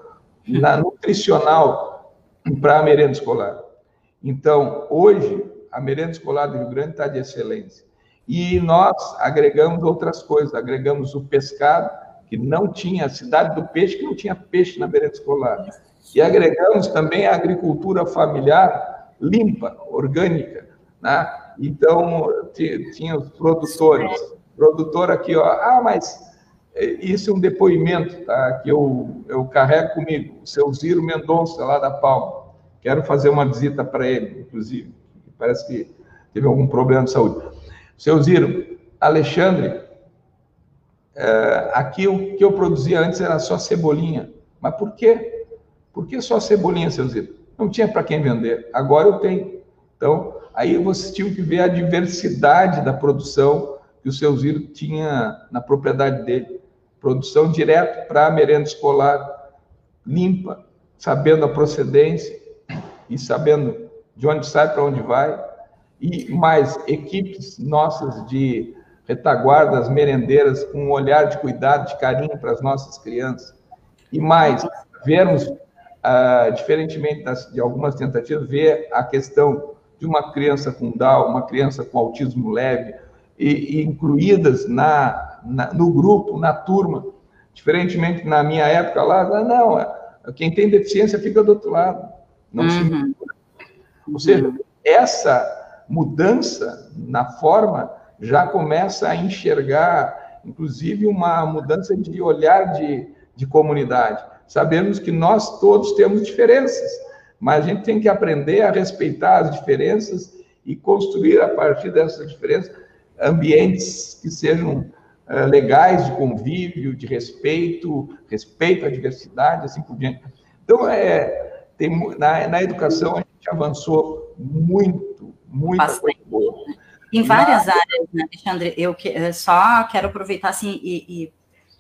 na nutricional para a merenda escolar. Então, hoje, a merenda escolar do Rio Grande está de excelência. E nós agregamos outras coisas, agregamos o pescado, que não tinha, a cidade do peixe, que não tinha peixe na merenda escolar. E agregamos também a agricultura familiar limpa, orgânica. Né? Então, tinha os produtores produtor aqui, ó, ah, mas isso é um depoimento tá, que eu, eu carrego comigo, o seu Ziro Mendonça, lá da Palma. Quero fazer uma visita para ele, inclusive. Parece que teve algum problema de saúde. Seu Ziro, Alexandre, é, aqui o que eu produzia antes era só cebolinha. Mas por quê? Por que só cebolinha, seu Ziro? Não tinha para quem vender. Agora eu tenho. Então, aí vocês tinham que ver a diversidade da produção, que o seu Ziro tinha na propriedade dele. Produção direto para merenda escolar, limpa, sabendo a procedência e sabendo de onde sai para onde vai. E mais equipes nossas de retaguardas merendeiras com um olhar de cuidado, de carinho para as nossas crianças. E mais, vermos, ah, diferentemente das, de algumas tentativas, ver a questão de uma criança com Down, uma criança com autismo leve, e, e incluídas na, na, no grupo, na turma. Diferentemente na minha época lá, não, é, quem tem deficiência fica do outro lado. Não uhum. se Ou seja, uhum. essa mudança na forma já começa a enxergar, inclusive, uma mudança de olhar de, de comunidade. Sabemos que nós todos temos diferenças, mas a gente tem que aprender a respeitar as diferenças e construir a partir dessas diferenças ambientes que sejam uh, legais de convívio, de respeito, respeito à diversidade, assim por diante. Então, é, tem, na, na educação, a gente avançou muito, muito Bastante. boa. Em várias Mas... áreas, né, Alexandre? Eu que, eu só quero aproveitar assim, e, e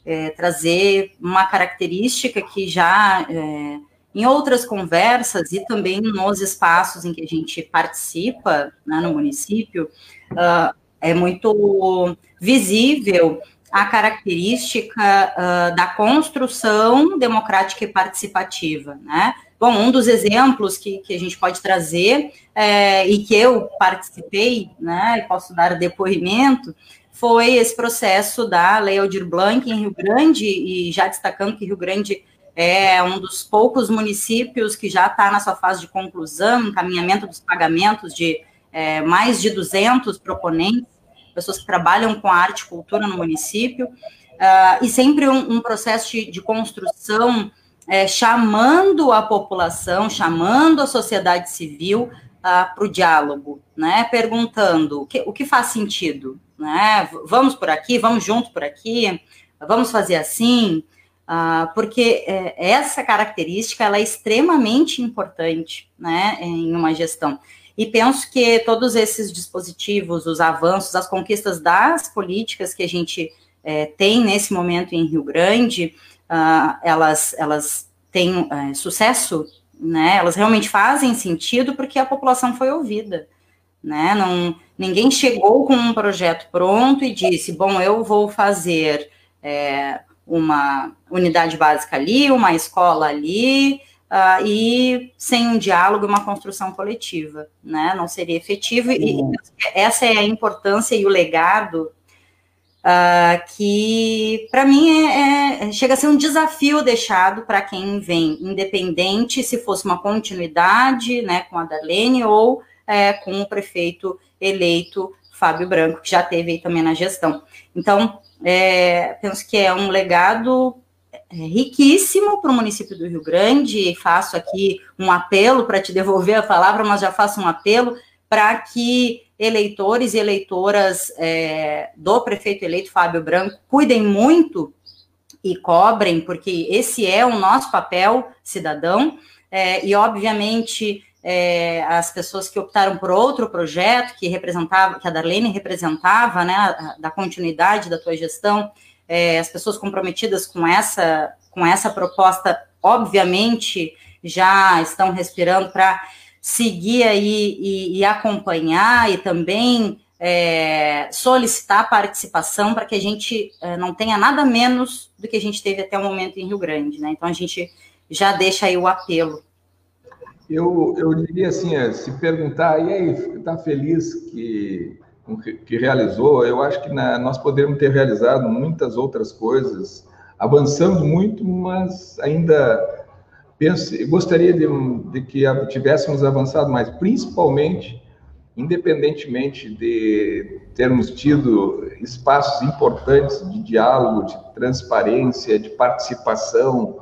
é, trazer uma característica que já é, em outras conversas e também nos espaços em que a gente participa né, no município, uh, é muito visível a característica uh, da construção democrática e participativa, né? Bom, um dos exemplos que, que a gente pode trazer é, e que eu participei, né, e posso dar depoimento, foi esse processo da Lei Aldir Blanc em Rio Grande, e já destacando que Rio Grande é um dos poucos municípios que já está na sua fase de conclusão, encaminhamento dos pagamentos de é, mais de 200 proponentes, pessoas que trabalham com arte e cultura no município, uh, e sempre um, um processo de, de construção é, chamando a população, chamando a sociedade civil uh, para o diálogo, né? Perguntando o que, o que faz sentido, né? Vamos por aqui, vamos junto por aqui, vamos fazer assim, uh, porque é, essa característica ela é extremamente importante, né? Em uma gestão. E penso que todos esses dispositivos, os avanços, as conquistas das políticas que a gente é, tem nesse momento em Rio Grande, uh, elas, elas têm uh, sucesso, né? Elas realmente fazem sentido porque a população foi ouvida, né? Não, ninguém chegou com um projeto pronto e disse, bom, eu vou fazer é, uma unidade básica ali, uma escola ali, uh, e sem um diálogo e uma construção coletiva, né? Não seria efetivo, uhum. e essa é a importância e o legado uh, que, para mim, é, é, chega a ser um desafio deixado para quem vem, independente se fosse uma continuidade né, com a Darlene ou é, com o prefeito eleito Fábio Branco, que já teve aí também na gestão. Então, é, penso que é um legado é, riquíssimo para o município do Rio Grande. Faço aqui um apelo para te devolver a palavra, mas já faço um apelo para que eleitores e eleitoras é, do prefeito eleito Fábio Branco cuidem muito e cobrem, porque esse é o nosso papel cidadão, é, e obviamente é, as pessoas que optaram por outro projeto que representava, que a Darlene representava, né, da continuidade da tua gestão, é, as pessoas comprometidas com essa, com essa proposta, obviamente, já estão respirando para seguir aí e, e, acompanhar e também é, solicitar participação para que a gente é, não tenha nada menos do que a gente teve até o momento em Rio Grande, né? Então a gente já deixa aí o apelo. Eu, eu diria assim, é, se perguntar, e aí, está feliz que que realizou, eu acho que na, nós podemos ter realizado muitas outras coisas, avançando muito, mas ainda penso, gostaria de, de que tivéssemos avançado mais, principalmente, independentemente de termos tido espaços importantes de diálogo, de transparência, de participação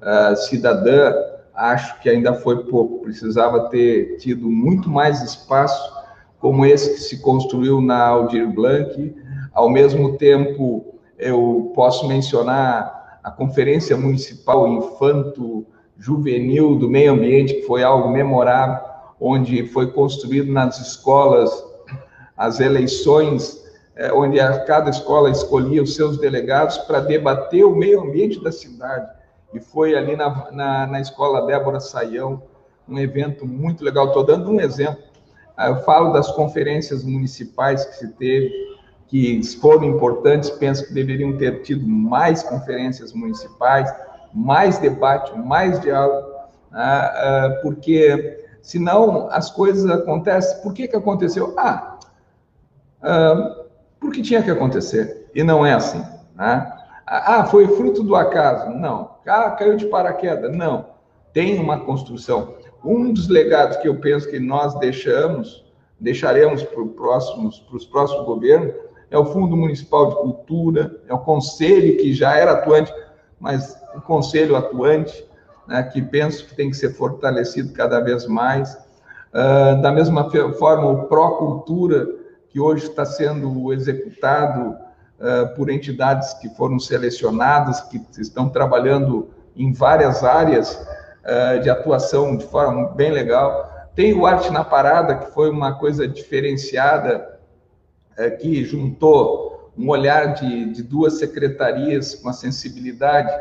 uh, cidadã, acho que ainda foi pouco, precisava ter tido muito mais espaço como esse que se construiu na Aldir Blanc. Ao mesmo tempo, eu posso mencionar a Conferência Municipal Infanto Juvenil do Meio Ambiente, que foi algo memorável, onde foi construído nas escolas as eleições, eh, onde cada escola escolhia os seus delegados para debater o meio ambiente da cidade. E foi ali na, na, na escola Débora Saião, um evento muito legal. Estou dando um exemplo eu falo das conferências municipais que se teve, que foram importantes, penso que deveriam ter tido mais conferências municipais, mais debate, mais diálogo, ah, ah, porque senão as coisas acontecem. Por que, que aconteceu? Ah, porque tinha que acontecer, e não é assim. Né? Ah, foi fruto do acaso? Não. Ah, caiu de paraquedas? Não. Tem uma construção. Um dos legados que eu penso que nós deixamos, deixaremos para, próximos, para os próximos governos, é o Fundo Municipal de Cultura, é o Conselho, que já era atuante, mas o Conselho atuante, né, que penso que tem que ser fortalecido cada vez mais. Uh, da mesma forma, o Pró Cultura, que hoje está sendo executado uh, por entidades que foram selecionadas, que estão trabalhando em várias áreas uh, de atuação de forma bem legal. Tem o Arte na Parada, que foi uma coisa diferenciada, uh, que juntou um olhar de, de duas secretarias com a sensibilidade,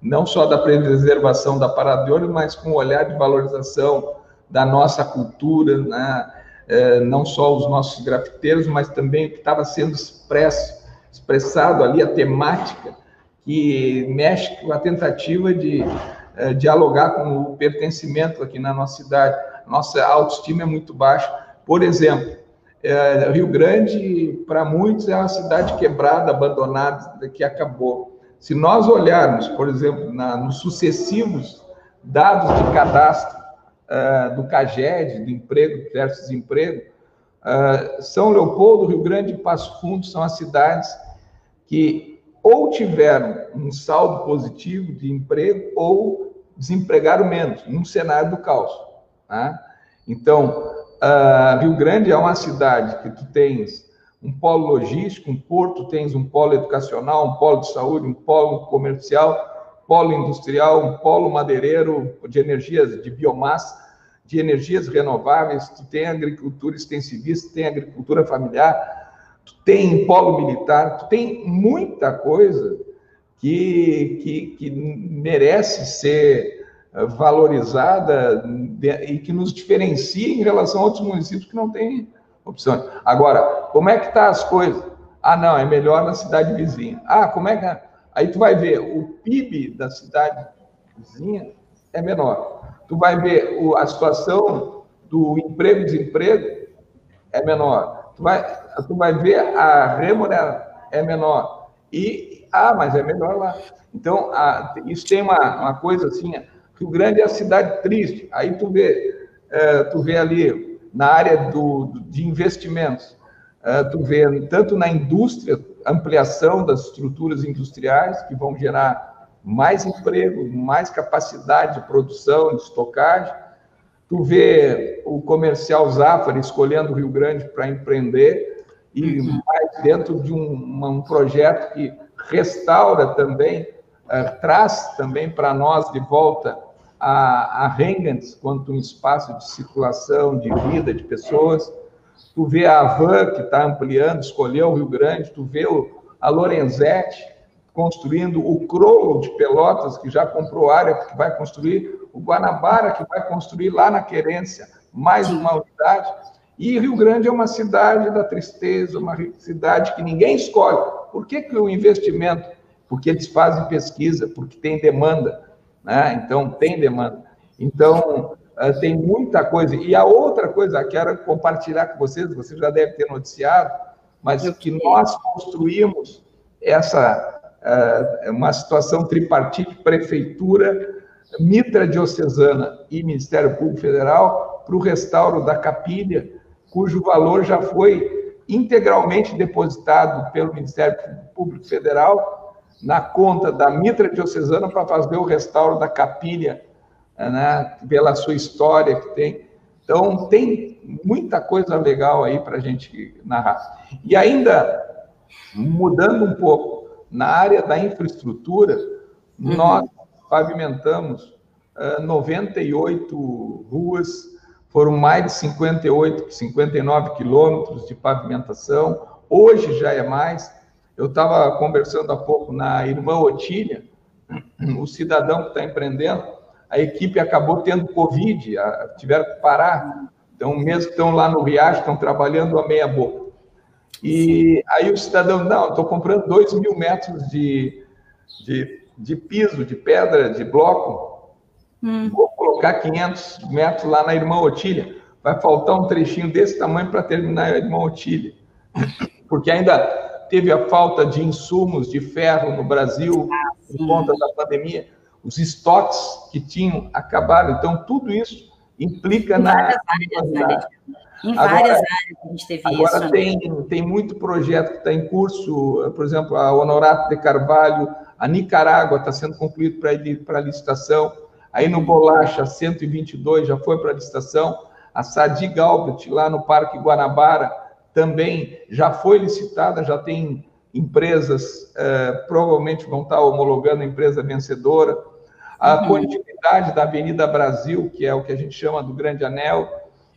não só da preservação da Parada de mas com o olhar de valorização da nossa cultura, né? É, não só os nossos grafiteiros, mas também o que estava sendo expresso, expressado ali, a temática, que mexe com a tentativa de é, dialogar com o pertencimento aqui na nossa cidade. Nossa autoestima é muito baixa. Por exemplo, é, Rio Grande, para muitos, é uma cidade quebrada, abandonada, que acabou. Se nós olharmos, por exemplo, na, nos sucessivos dados de cadastro uh, do CAGED, do emprego versus desemprego, uh, São Leopoldo, Rio Grande e Passo Fundo são as cidades que ou tiveram um saldo positivo de emprego ou desempregaram menos, num cenário do caos. Tá? Então, uh, Rio Grande é uma cidade que tu tens um polo logístico, um porto, tens um polo educacional, um polo de saúde, um polo comercial, polo industrial, um polo madeireiro de energias de biomassa, de energias renováveis, tu tem agricultura extensivista, tu tem agricultura familiar, tu tem polo militar, tu tem muita coisa que, que, que merece ser valorizada e que nos diferencia em relação a outros municípios que não têm opções. Agora, como é que tá as coisas? Ah, não, é melhor na cidade vizinha. Ah, como é que é? Aí tu vai ver, o PIB da cidade vizinha é menor. Tu vai ver o, a situação do emprego e desemprego é menor. Tu vai, tu vai ver a remuneração é menor. E, ah, mas é melhor lá. Então, a, isso tem uma, uma coisa assim, Rio Grande é a cidade triste. Aí tu vê, é, tu vê ali na área do, de investimentos, é, tu vê tanto na indústria ampliação das estruturas industriais que vão gerar mais emprego, mais capacidade de produção, de estocagem. Tu vê o comercial Zafari escolhendo o Rio Grande para empreender e uhum. mais dentro de um, um projeto que restaura também, uh, traz também para nós de volta a, a quanto um espaço de circulação, de vida de pessoas tu vê a Avan, que está ampliando, escolheu o Rio Grande, tu vê o, a Lorenzetti construindo o Crollo de Pelotas, que já comprou área, que vai construir, o Guanabara, que vai construir lá na Querência, mais uma unidade. E Rio Grande é uma cidade da tristeza, uma cidade que ninguém escolhe. Por que, que o investimento? Porque eles fazem pesquisa, porque tem demanda. Né? Então, tem demanda. Então, Uh, tem muita coisa. E a outra coisa, quero compartilhar com vocês, você já deve ter noticiado, mas o que nós construímos essa uh, uma situação tripartite, prefeitura, mitra diocesana e Ministério Público Federal para o restauro da capilha, cujo valor já foi integralmente depositado pelo Ministério Público Federal na conta da mitra diocesana para fazer o restauro da capilha né, pela sua história que tem. Então, tem muita coisa legal aí para a gente narrar. E ainda, mudando um pouco, na área da infraestrutura, uhum. nós pavimentamos uh, 98 ruas, foram mais de 58, 59 quilômetros de pavimentação, hoje já é mais. Eu estava conversando há pouco na Irmã Otília, o cidadão que está empreendendo, a equipe acabou tendo Covid, tiveram que parar. Então, mesmo que estão lá no Riacho, estão trabalhando a meia boca. E aí o cidadão, não, estou comprando 2 mil metros de, de, de, piso, de pedra, de bloco, hum. vou colocar 500 metros lá na Irmã Otília. Vai faltar um trechinho desse tamanho para terminar a Irmã Otília. Porque ainda teve a falta de insumos de ferro no Brasil, ah, por conta da pandemia os estoques que tinham acabado. Então, tudo isso implica em na. Várias áreas, né? Em várias agora, áreas a gente teve agora isso. Agora tem, né? tem muito projeto que está em curso, por exemplo, a Honorato de Carvalho, a Nicarágua está sendo concluído para licitação, aí no Bolacha, 122 já foi para licitação, a Sadi Galbert, lá no Parque Guanabara, também já foi licitada, já tem empresas eh, provavelmente vão estar homologando a empresa vencedora. A uhum. conectividade da Avenida Brasil, que é o que a gente chama do Grande Anel.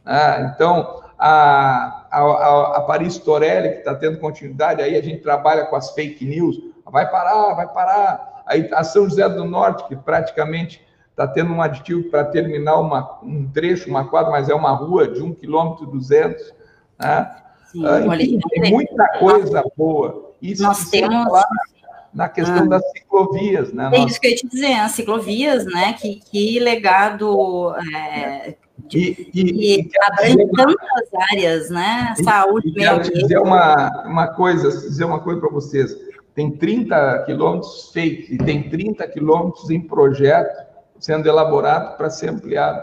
Né? Então, a, a, a Paris Torelli, que está tendo continuidade, aí a gente trabalha com as fake news, vai parar, vai parar. Aí a São José do Norte, que praticamente está tendo um aditivo para terminar uma, um trecho, uma quadra, mas é uma rua de 1 km 200. Né? Sim, ah, enfim, tem muita coisa boa. Isso nós temos na questão ah, das ciclovias, né? É isso que eu ia te dizer, as ciclovias, né? Que, que legado é, de, e, e, abrange tantas áreas, né? Saúde, e, meio dizer uma, uma coisa, dizer uma coisa para vocês. Tem 30 quilômetros feitos e tem 30 quilômetros em projeto sendo elaborado para ser ampliado.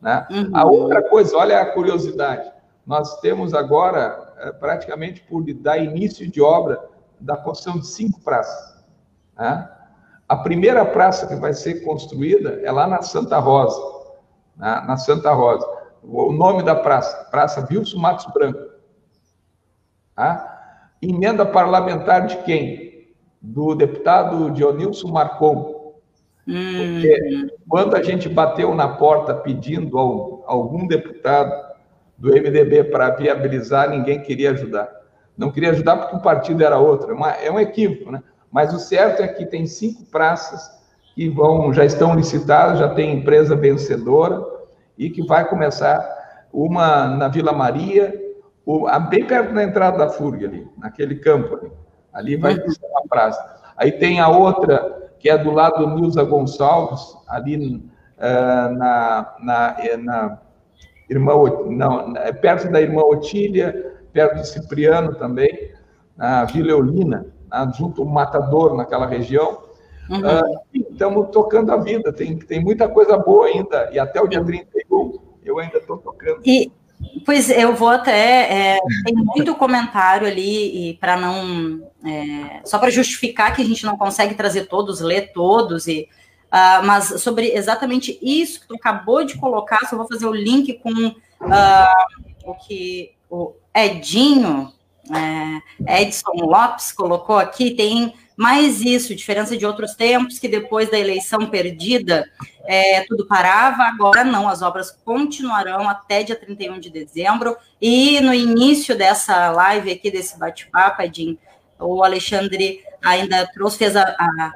Né? Uhum. A outra coisa, olha a curiosidade, nós temos agora, é, praticamente por dar início de obra, da construção de cinco praças. Né? A primeira praça que vai ser construída é lá na Santa Rosa, né? na Santa Rosa. O nome da praça, Praça Wilson Matos Branco. Tá? Emenda parlamentar de quem? Do deputado Dionilson Marcon, porque hum. quando a gente bateu na porta pedindo ao, algum deputado do MDB para viabilizar, ninguém queria ajudar. Não queria ajudar porque o partido era outro. É, uma, é um equívoco, né? Mas o certo é que tem cinco praças que vão, já estão licitadas, já tem empresa vencedora e que vai começar uma na Vila Maria, bem perto da entrada da FURG ali, naquele campo ali. Ali vai uhum. ser uma praça. Aí tem a outra que é do lado do Nilza Gonçalves, ali uh, na, na, eh, na irmã, não, é perto da irmã Otília, perto do Cipriano também, na Vila Eulina, junto ao Matador, naquela região. Uhum. Uh, estamos tocando a vida, tem, tem muita coisa boa ainda, e até o dia 31 eu ainda estou tocando. E, Pois eu vou até. É, tem muito comentário ali, e para não. É, só para justificar que a gente não consegue trazer todos, ler todos, e, uh, mas sobre exatamente isso que tu acabou de colocar, só vou fazer o link com uh, o que o Edinho, é, Edson Lopes colocou aqui, tem mais isso, diferença de outros tempos, que depois da eleição perdida, é, tudo parava, agora não, as obras continuarão até dia 31 de dezembro, e no início dessa live aqui, desse bate-papo, o Alexandre ainda trouxe, fez a, a,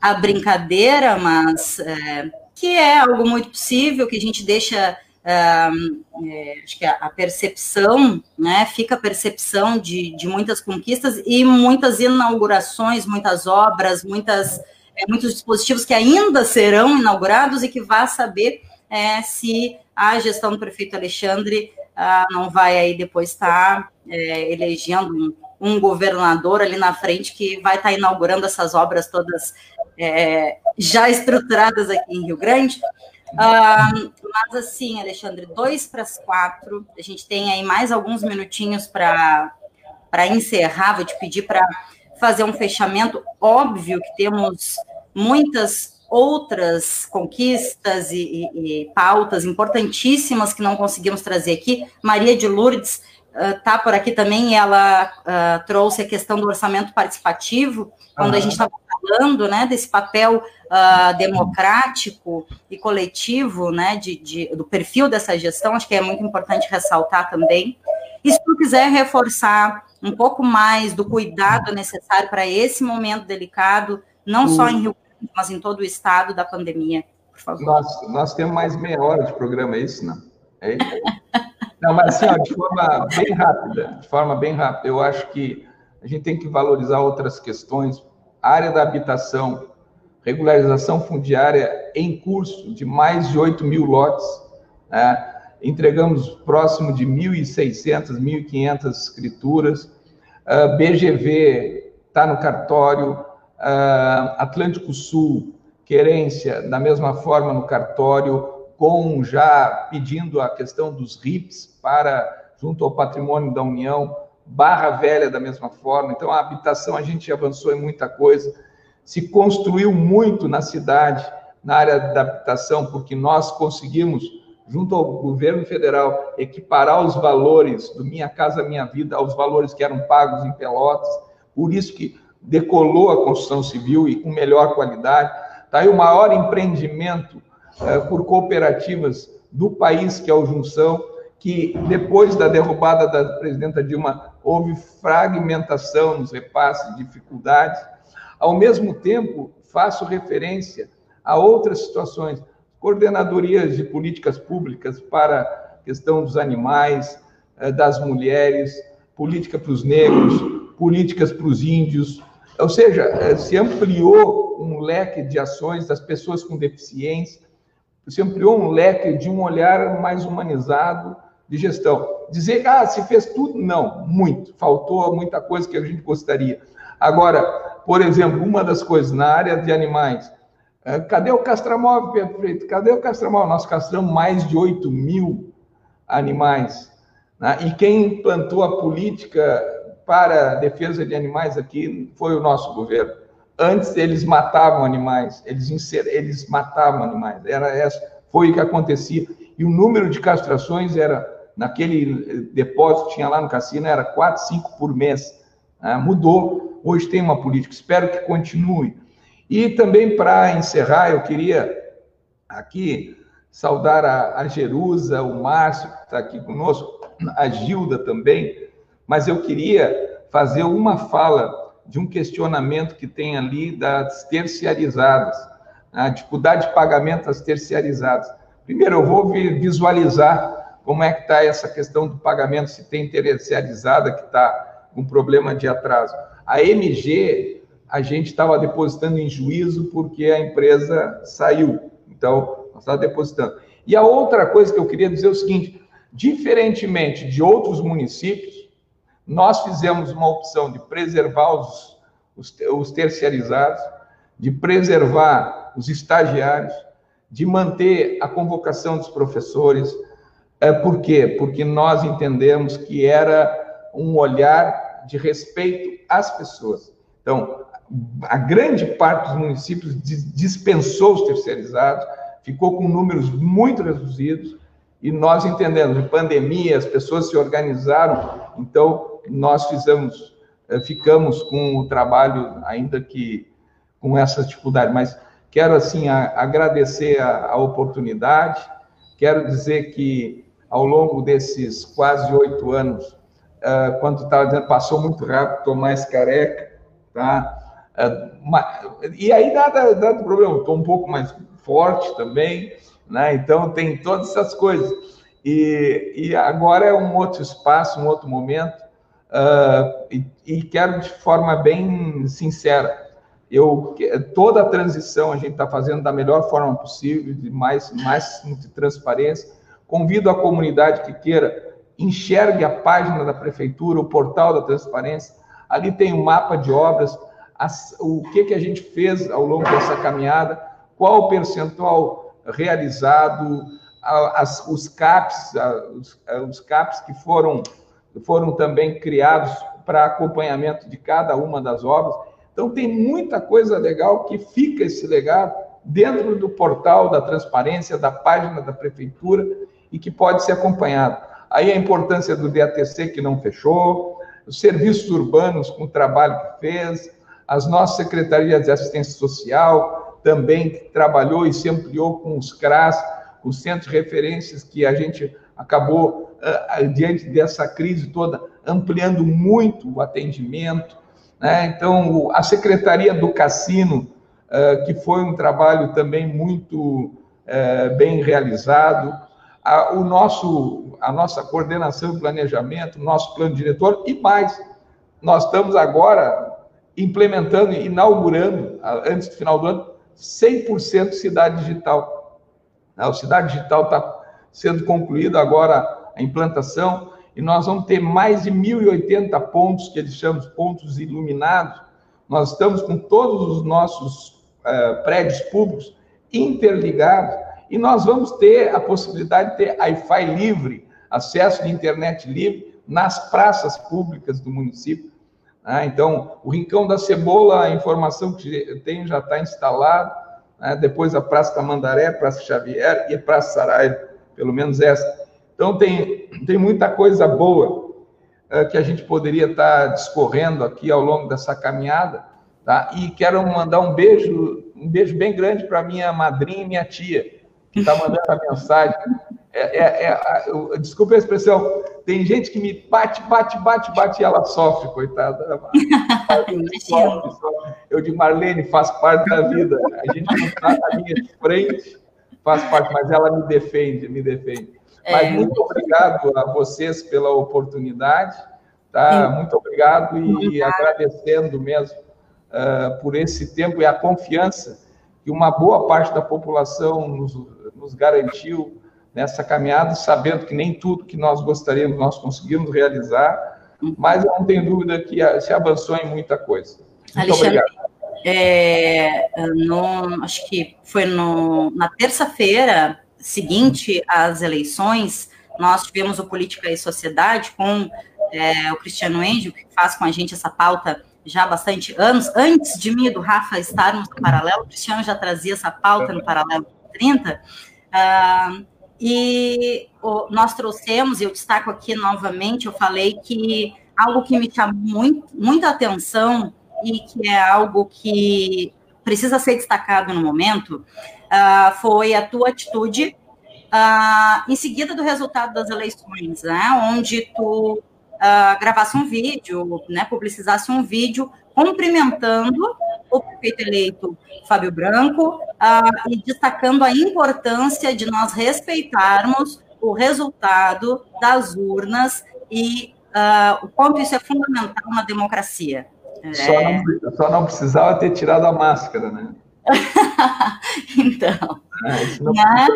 a brincadeira, mas é, que é algo muito possível, que a gente deixa é, acho que a, percepção, né, fica a percepção de, de muitas conquistas e muitas inaugurações, muitas obras, muitas, é, muitos dispositivos que ainda serão inaugurados e que vá saber é, se a gestão do prefeito Alexandre ah, não vai aí depois estar é, elegendo um, um, governador ali na frente que vai estar inaugurando essas obras todas é, já estruturadas aqui em Rio Grande. Mas assim, Alexandre, dois para as quatro. A gente tem aí mais alguns minutinhos para encerrar. Vou te pedir para fazer um fechamento. Óbvio que temos muitas outras conquistas e, e, e pautas importantíssimas que não conseguimos trazer aqui. Maria de Lourdes está uh, por aqui também ela uh, trouxe a questão do orçamento participativo, quando uhum. a gente estava falando né, desse papel uh, democrático e coletivo, né, de, de, do perfil dessa gestão, acho que é muito importante ressaltar também. E se tu quiser reforçar um pouco mais do cuidado necessário para esse momento delicado, não só em Rio Grande, mas em todo o estado da pandemia, por favor. Nós, nós temos mais meia hora de programa, é isso, não? É isso? não, mas assim, ó, de forma bem rápida, de forma bem rápida, eu acho que a gente tem que valorizar outras questões. Área da habitação, regularização fundiária em curso de mais de 8 mil lotes. Né? Entregamos próximo de 1.600, 1.500 escrituras. Uh, BGV está no cartório. Uh, Atlântico Sul, querência, da mesma forma no cartório, com já pedindo a questão dos RIPs para, junto ao patrimônio da União, Barra Velha da mesma forma. Então, a habitação, a gente avançou em muita coisa se construiu muito na cidade, na área da habitação, porque nós conseguimos, junto ao governo federal, equiparar os valores do Minha Casa Minha Vida aos valores que eram pagos em Pelotas, por isso que decolou a construção civil e com melhor qualidade. Está aí o maior empreendimento é, por cooperativas do país, que é o Junção, que depois da derrubada da presidenta Dilma houve fragmentação nos repasses, dificuldades. Ao mesmo tempo, faço referência a outras situações, coordenadorias de políticas públicas para a questão dos animais, eh, das mulheres, política para os negros, políticas para os índios, ou seja, eh, se ampliou um leque de ações das pessoas com deficiência, se ampliou um leque de um olhar mais humanizado de gestão. Dizer, ah, se fez tudo? Não, muito. Faltou muita coisa que a gente gostaria. Agora, por exemplo, uma das coisas na área de animais, é, cadê o castramóvel, Preto? Cadê o castramóvel? Nós castramos mais de 8 mil animais. Né? E quem implantou a política para a defesa de animais aqui foi o nosso governo. Antes eles matavam animais, eles, inser... eles matavam animais. Era essa, foi o que acontecia. E o número de castrações era naquele depósito que tinha lá no cassino, era 4, 5 por mês. Né? Mudou, hoje tem uma política, espero que continue. E também, para encerrar, eu queria aqui saudar a, a Jerusa, o Márcio, que está aqui conosco, a Gilda também, mas eu queria fazer uma fala de um questionamento que tem ali das terciarizadas, a dificuldade de pagamento das terciarizadas. Primeiro, eu vou visualizar como é que está essa questão do pagamento, se tem terciarizada que está com problema de atraso. A MG, a gente estava depositando em juízo porque a empresa saiu. Então, nós estávamos depositando. E a outra coisa que eu queria dizer é o seguinte: diferentemente de outros municípios, nós fizemos uma opção de preservar os, os, os terciarizados, de preservar os estagiários, de manter a convocação dos professores, por quê? Porque nós entendemos que era um olhar de respeito às pessoas. Então, a grande parte dos municípios dispensou os terceirizados, ficou com números muito reduzidos, e nós entendemos, em pandemia, as pessoas se organizaram, então nós fizemos, é, ficamos com o trabalho, ainda que com essa dificuldade, mas quero, assim, agradecer a, a oportunidade, quero dizer que ao longo desses quase oito anos, uh, quando estava dizendo, passou muito rápido, estou mais careca, tá? Uh, e aí nada, nada problema, estou um pouco mais forte também, né? Então tem todas essas coisas. E, e agora é um outro espaço, um outro momento, uh, e, e quero de forma bem sincera, eu toda a transição a gente está fazendo da melhor forma possível, de mais máximo de transparência Convido a comunidade que queira, enxergue a página da prefeitura, o portal da transparência. Ali tem um mapa de obras, as, o que, que a gente fez ao longo dessa caminhada, qual o percentual realizado, as, os CAPs, os CAPs que foram, foram também criados para acompanhamento de cada uma das obras. Então, tem muita coisa legal que fica esse legado dentro do portal da transparência, da página da prefeitura, e que pode ser acompanhado. Aí a importância do DATC, que não fechou, os serviços urbanos com o trabalho que fez, as nossas secretarias de assistência social também que trabalhou e se ampliou com os CRAS, os centros de referências que a gente acabou, uh, diante dessa crise toda, ampliando muito o atendimento. Né? Então, a Secretaria do Cassino, uh, que foi um trabalho também muito uh, bem realizado, a, o nosso, a nossa coordenação e planejamento, nosso plano diretor e mais. Nós estamos agora implementando, inaugurando, antes do final do ano, 100% cidade digital. A cidade digital está sendo concluída agora a implantação e nós vamos ter mais de 1.080 pontos, que eles chamam de pontos iluminados. Nós estamos com todos os nossos uh, prédios públicos interligados e nós vamos ter a possibilidade de ter Wi-Fi livre, acesso de internet livre nas praças públicas do município. Né? Então, o Rincão da Cebola, a informação que eu tenho já está instalado. Né? Depois a Praça Tamandaré, Praça Xavier e Praça Saraiva, pelo menos essa. Então, tem, tem muita coisa boa. uh, que a gente poderia estar tá discorrendo aqui ao longo dessa caminhada, tá? E quero mandar um beijo, um beijo bem grande para minha madrinha e minha tia, que está mandando a mensagem. É, é, é, eu, desculpa a expressão, tem gente que me bate, bate, bate, bate e ela sofre, coitada. sofre, sofre. Eu de Marlene faz parte da vida. A gente não está na minha frente, faz parte, mas ela me defende, me defende. Mas é. muito obrigado a vocês pela oportunidade, tá? Muito obrigado e agradecendo mesmo uh, por esse tempo e a confiança que uma boa parte da população nos, nos garantiu nessa caminhada, sabendo que nem tudo que nós gostaríamos nós conseguimos realizar, mas eu não tenho dúvida que se avançou em muita coisa. Muito Alexandre, obrigado. É, no, acho que foi no, na terça-feira seguinte às eleições, nós tivemos o Política e Sociedade com é, o Cristiano Enzio, que faz com a gente essa pauta já há bastante anos. Antes de mim e do Rafa estarmos no Paralelo, o Cristiano já trazia essa pauta no Paralelo 30. Uh, e o, nós trouxemos, eu destaco aqui novamente, eu falei que algo que me chamou muito, muita atenção e que é algo que precisa ser destacado no momento, uh, foi a tua atitude uh, em seguida do resultado das eleições, né, onde tu uh, gravasse um vídeo, né, publicizasse um vídeo cumprimentando o prefeito eleito Fábio Branco uh, e destacando a importância de nós respeitarmos o resultado das urnas e uh, o quanto isso é fundamental na democracia. Só, é... não, só não precisava ter tirado a máscara, né? então, é, não né?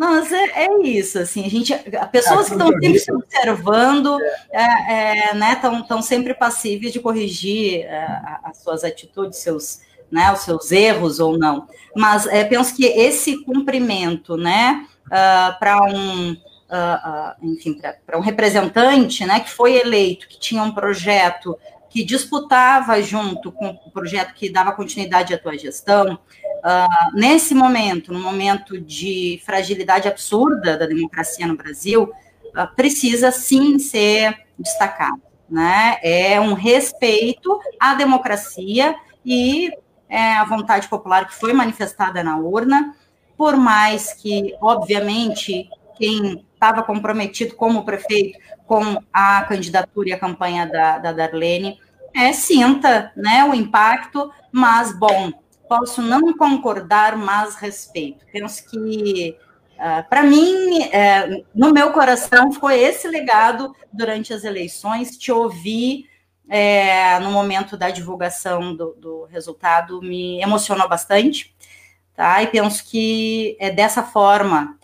Nossa, é, é, isso, assim, a gente, pessoas que estão sempre se observando, é, é, né, estão sempre passíveis de corrigir é, as suas atitudes, seus, né, os seus erros ou não. Mas é, penso que esse cumprimento, né, uh, ah, para um, uh, uh, enfim, para um representante, né, que foi eleito, que tinha um projeto que disputava junto com o projeto que dava continuidade à tua gestão, uh, nesse momento, no momento de fragilidade absurda da democracia no Brasil, uh, precisa sim ser destacado. Né? É um respeito à democracia e é, a vontade popular que foi manifestada na urna, por mais que, obviamente, quem estava comprometido como prefeito com a candidatura e a campanha da, da Darlene, é, sinta né, o impacto, mas, bom, posso não concordar, mas respeito. Penso que, uh, ah, para mim, é, no meu coração, foi esse legado durante as eleições, te ouvir é, no momento da divulgação do, do resultado, me emocionou bastante, tá? E penso que é dessa forma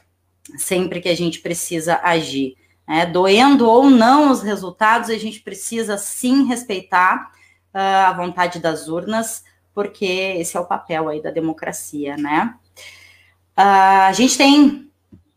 sempre que a gente precisa agir. É, doendo ou não os resultados, a gente precisa sim respeitar uh, a vontade das urnas, porque esse é o papel aí da democracia, né? Uh, a gente tem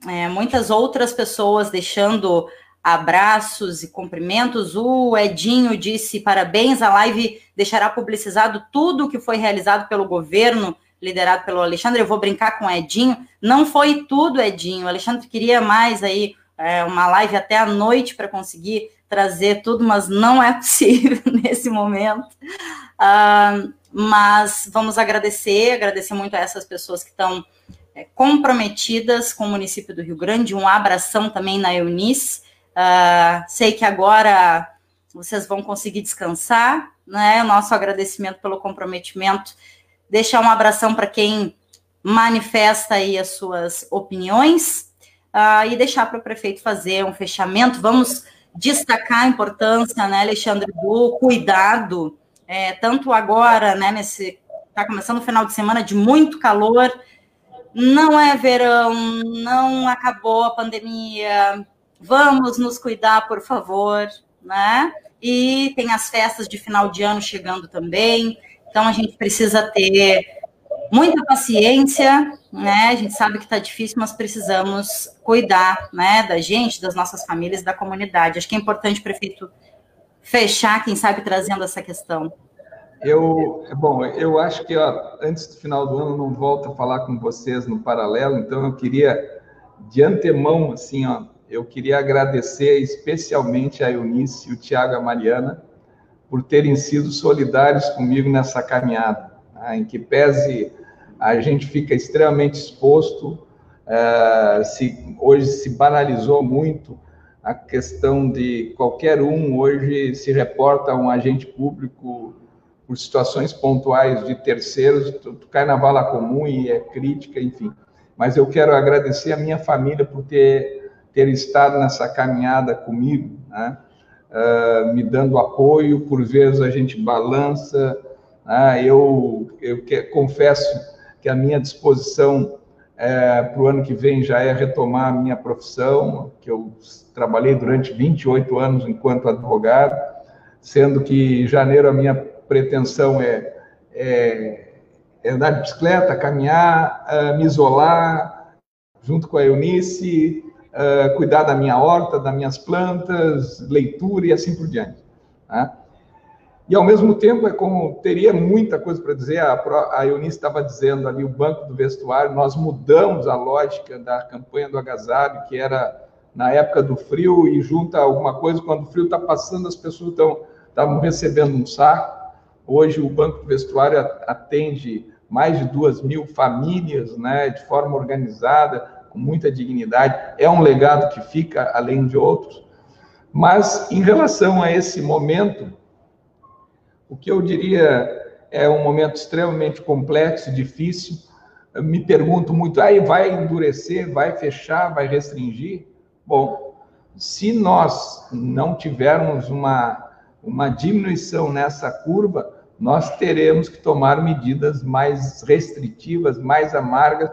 é, muitas outras pessoas deixando abraços e cumprimentos. O Edinho disse parabéns, a live deixará publicizado tudo o que foi realizado pelo governo liderado pelo Alexandre. Eu vou brincar com o Edinho. Não foi tudo, Edinho. O Alexandre queria mais aí é, uma live até à noite para conseguir trazer tudo, mas não é possível nesse momento. Uh, mas vamos agradecer, agradecer muito a essas pessoas que estão é, comprometidas com o município do Rio Grande. Um abração também na Eunice. Uh, sei que agora vocês vão conseguir descansar, né? Nosso agradecimento pelo comprometimento. Deixar um abração para quem manifesta aí as suas opiniões uh, e deixar para o prefeito fazer um fechamento. Vamos destacar a importância, né, Alexandre, do cuidado, é, tanto agora, né, nesse está começando o final de semana de muito calor, não é verão, não acabou a pandemia, vamos nos cuidar, por favor, né? E tem as festas de final de ano chegando também, então a gente precisa ter muita paciência, né? A gente sabe que está difícil, mas precisamos cuidar, né, da gente, das nossas famílias, da comunidade. Acho que é importante, prefeito, fechar, quem sabe, trazendo essa questão. Eu, bom, eu acho que ó, antes do final do ano eu não volto a falar com vocês no paralelo, então eu queria de antemão, assim, ó, eu queria agradecer especialmente a Eunice e o Tiago e a Mariana por terem sido solidários comigo nessa caminhada, né, em que pese a gente fica extremamente exposto, uh, se, hoje se banalizou muito a questão de qualquer um hoje se reporta a um agente público por situações pontuais de terceiros, tu, cai na vala comum e é crítica, enfim. Mas eu quero agradecer a minha família por ter, ter estado nessa caminhada comigo, né? uh, me dando apoio, por vezes a gente balança. Né? Eu, eu que, confesso que a minha disposição é, para o ano que vem já é retomar a minha profissão, que eu trabalhei durante 28 anos enquanto advogado, sendo que em janeiro a minha pretensão é, é, é andar de bicicleta, caminhar, uh, me isolar, junto com a Eunice, uh, cuidar da minha horta, das minhas plantas, leitura e assim por diante. Né? E, ao mesmo tempo, é como teria muita coisa para dizer, a, a Eunice estava dizendo ali, o banco do vestuário, nós mudamos a lógica da campanha do agasalho, que era na época do frio, e junta alguma coisa, quando o frio está passando, as pessoas estão estavam recebendo um saco. Hoje, o banco do vestuário atende mais de duas mil famílias, né, de forma organizada, com muita dignidade. É um legado que fica além de outros. Mas, em relação a esse momento, o que eu diria é um momento extremamente complexo, difícil. Eu me pergunto muito, aí vai endurecer, vai fechar, vai restringir? Bom, se nós não tivermos uma, uma diminuição nessa curva, nós teremos que tomar medidas mais restritivas, mais amargas,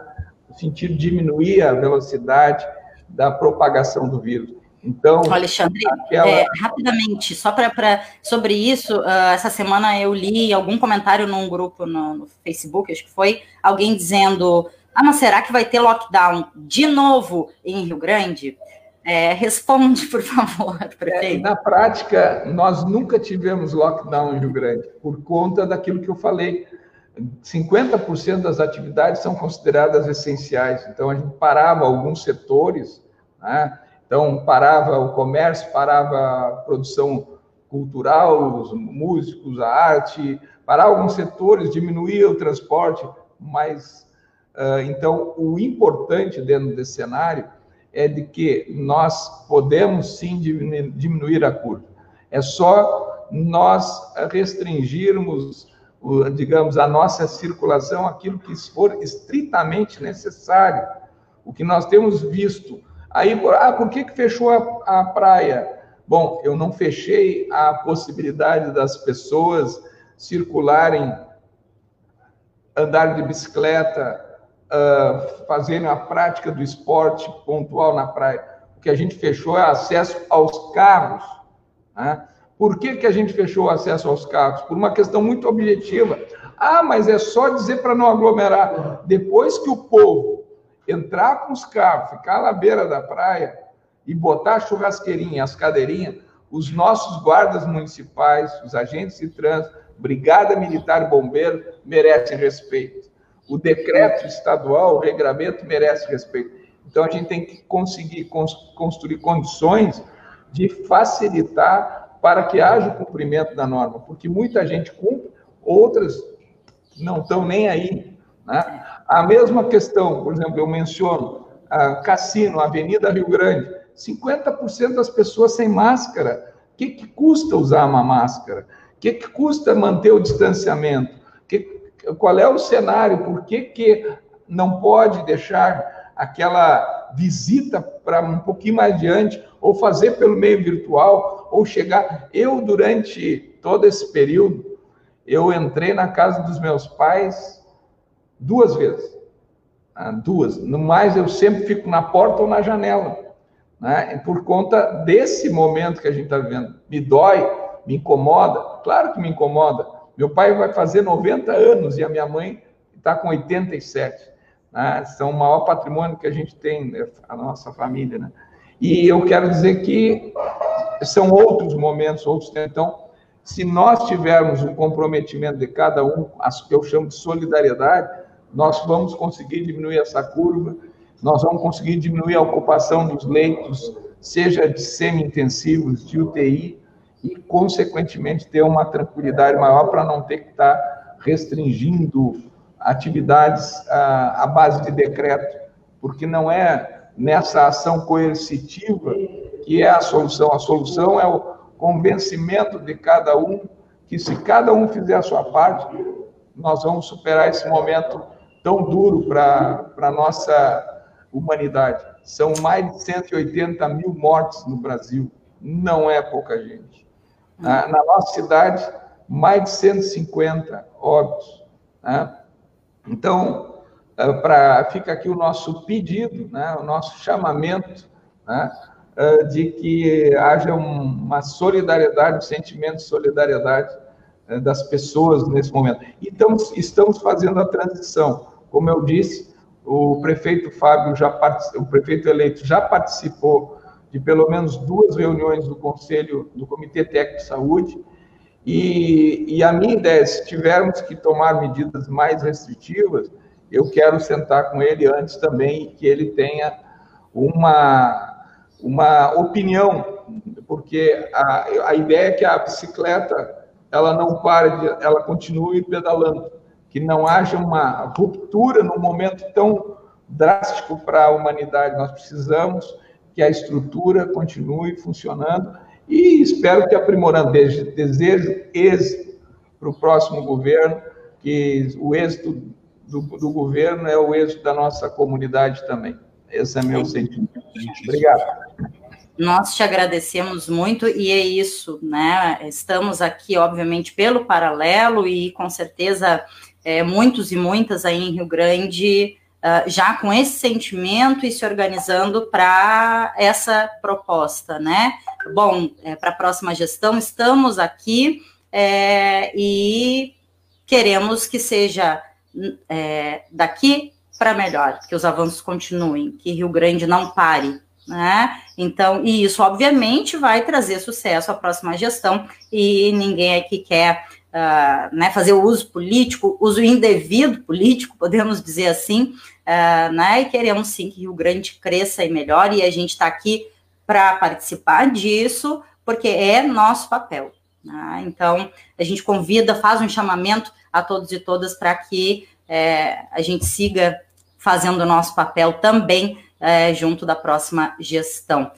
sentido de diminuir a velocidade da propagação do vírus. Então, Alexandre, aquela... é, rapidamente, só para sobre isso, uh, essa semana eu li algum comentário num grupo no, no, Facebook, acho que foi, alguém dizendo: Ah, mas será que vai ter lockdown de novo em Rio Grande? É, responde, por favor, prefeito. É, na prática, nós nunca tivemos lockdown em Rio Grande, por conta daquilo que eu falei. 50% das atividades são consideradas essenciais. Então, a gente parava alguns setores, né? Então parava o comércio, parava a produção cultural, os músicos, a arte, parava alguns setores, diminuía o transporte, mas uh, então o importante dentro desse cenário é de que nós podemos sim diminuir a curva. É só nós restringirmos digamos, a nossa circulação, aquilo que for estritamente necessário. O que nós temos visto. Aí, ah, por que, que fechou a, a praia? Bom, eu não fechei a possibilidade das pessoas circularem, andar de bicicleta, uh, fazerem a prática do esporte pontual na praia. O que a gente fechou é acesso aos carros. Né? Por que, que a gente fechou o acesso aos carros? Por uma questão muito objetiva. Ah, mas é só dizer para não aglomerar. Depois que o povo entrar com os carros, ficar na beira da praia e botar a churrasqueirinha, as cadeirinhas, os nossos guardas municipais, os agentes de trânsito, Brigada Militar Bombeiro merecem respeito. O decreto estadual, o regramento merece respeito. Então a gente tem que conseguir construir condições de facilitar para que haja o cumprimento da norma, porque muita gente cumpre, outras não estão nem aí. Né? A mesma questão, por exemplo, eu menciono a Cassino, Avenida Rio Grande, 50% das pessoas sem máscara. O que, que custa usar uma máscara? O que, que custa manter o distanciamento? Que, qual é o cenário? Por que, que não pode deixar aquela visita para um pouquinho mais adiante, ou fazer pelo meio virtual, ou chegar. Eu, durante todo esse período, eu entrei na casa dos meus pais duas vezes. Ah, duas. No mais, eu sempre fico na porta ou na janela. Né? Por conta desse momento que a gente está vivendo. Me dói, me incomoda. Claro que me incomoda. Meu pai vai fazer 90 anos e a minha mãe está com 87. Né? São o maior patrimônio que a gente tem, né? a nossa família. Né? E eu quero dizer que são outros momentos, outros. Então, se nós tivermos um comprometimento de cada um, as que eu chamo de solidariedade, nós vamos conseguir diminuir essa curva, nós vamos conseguir diminuir a ocupação dos leitos seja de semi-intensivos, de UTI, e, consequentemente, ter uma tranquilidade maior para não ter que estar restringindo atividades à, à base de decreto, porque não é nessa ação coercitiva que é a solução. A solução é o convencimento de cada um que, se cada um fizer a sua parte, nós vamos superar esse momento tão duro para a nossa humanidade. São mais de 180 mil mortes no Brasil. Não é pouca gente. Na, na nossa cidade, mais de 150 óbitos. Né? Então, é, pra, fica aqui o nosso pedido, né? o nosso chamamento né? É, de que haja uma solidariedade, um sentimento de solidariedade das pessoas nesse momento. Então, estamos fazendo a transição. Como eu disse, o prefeito Fábio já o prefeito eleito já participou de pelo menos duas reuniões do conselho do Comitê Técnico de Saúde e, e a minha ideia, se tivermos que tomar medidas mais restritivas, eu quero sentar com ele antes também que ele tenha uma uma opinião, porque a, a ideia é que a bicicleta ela não pare, de, ela continue pedalando, que não haja uma ruptura num momento tão drástico para a humanidade. Nós precisamos que a estrutura continue funcionando e espero que aprimorando. Desejo êxito para o próximo governo, que o êxito do, do, governo é o êxito da nossa comunidade também. Esse é meu sentimento. Obrigado. Nós te agradecemos muito e é isso, né? Estamos aqui, obviamente, pelo paralelo e com certeza é, muitos e muitas aí em Rio Grande uh, já com esse sentimento e se organizando para essa proposta, né? Bom, é, para a próxima gestão, estamos aqui é, e queremos que seja é, daqui para melhor, que os avanços continuem, que Rio Grande não pare, né? Então, e isso obviamente vai trazer sucesso à próxima gestão, e ninguém aqui quer uh, né, fazer uso político, uso indevido político, podemos dizer assim, uh, né? E queremos sim que Rio Grande cresça e melhore, e a gente está aqui para participar disso, porque é nosso papel. Né? Então, a gente convida, faz um chamamento a todos e todas para que é, a gente siga fazendo o nosso papel também é, junto da próxima gestão.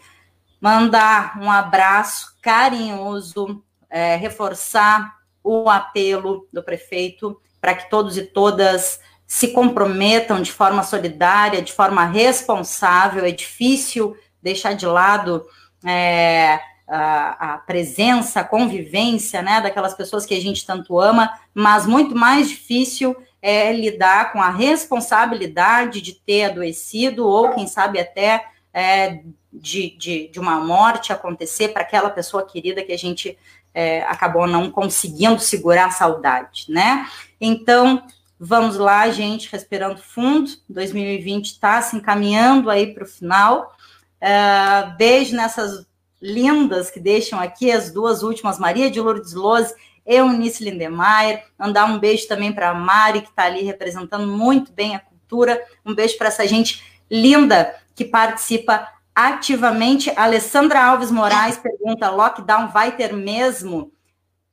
Mandar um abraço carinhoso, é, reforçar o apelo do prefeito para que todos e todas se comprometam de forma solidária, de forma responsável. É difícil deixar de lado é, a, a, presença, a convivência, né, daquelas pessoas que a gente tanto ama, mas muito mais difícil é lidar com a responsabilidade de ter adoecido ou, quem sabe, até é, de, de, de, uma morte acontecer para aquela pessoa querida que a gente é, acabou não conseguindo segurar a saudade, né? Então, vamos lá, gente, respirando fundo. 2020 está se encaminhando aí para o final. Uh, beijo nessas lindas que deixam aqui, as duas últimas, Maria de Lourdes Lose Eunice Lindemeyer, mandar um beijo também para a Mari, que está ali representando muito bem a cultura, um beijo para essa gente linda que participa ativamente. Alessandra Alves Moraes pergunta: lockdown vai ter mesmo?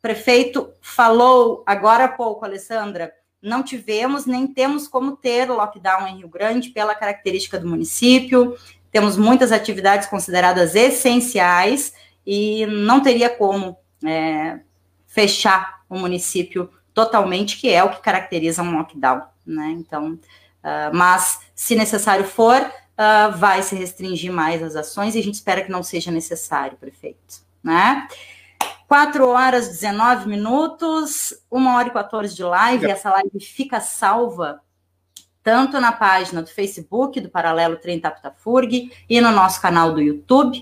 Prefeito falou agora há pouco, Alessandra. Não tivemos nem temos como ter lockdown em Rio Grande pela característica do município. Temos muitas atividades consideradas essenciais e não teria como é, fechar o município totalmente, que é o que caracteriza um lockdown, né? Então, uh, mas se necessário for, uh, vai se restringir mais as ações e a gente espera que não seja necessário, prefeito, né? 4 horas 19 minutos, 1 hora e 14 de live, essa live fica salva tanto na página do Facebook do Paralelo 30 Aptafurg e no nosso canal do YouTube.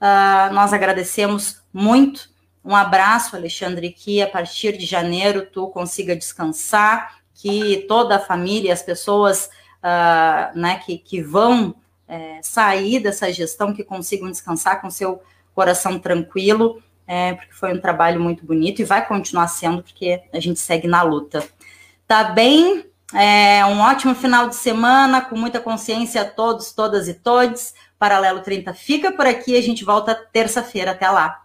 Uh, nós agradecemos muito um abraço, Alexandre, que a partir de janeiro tu consiga descansar, que toda a família, as pessoas uh, né, que, que vão é, sair dessa gestão, que consigam descansar com seu coração tranquilo, é, porque foi um trabalho muito bonito e vai continuar sendo, porque a gente segue na luta. Tá bem? É, um ótimo final de semana, com muita consciência a todos, todas e todos. Paralelo 30 fica por aqui, a gente volta terça-feira. Até lá.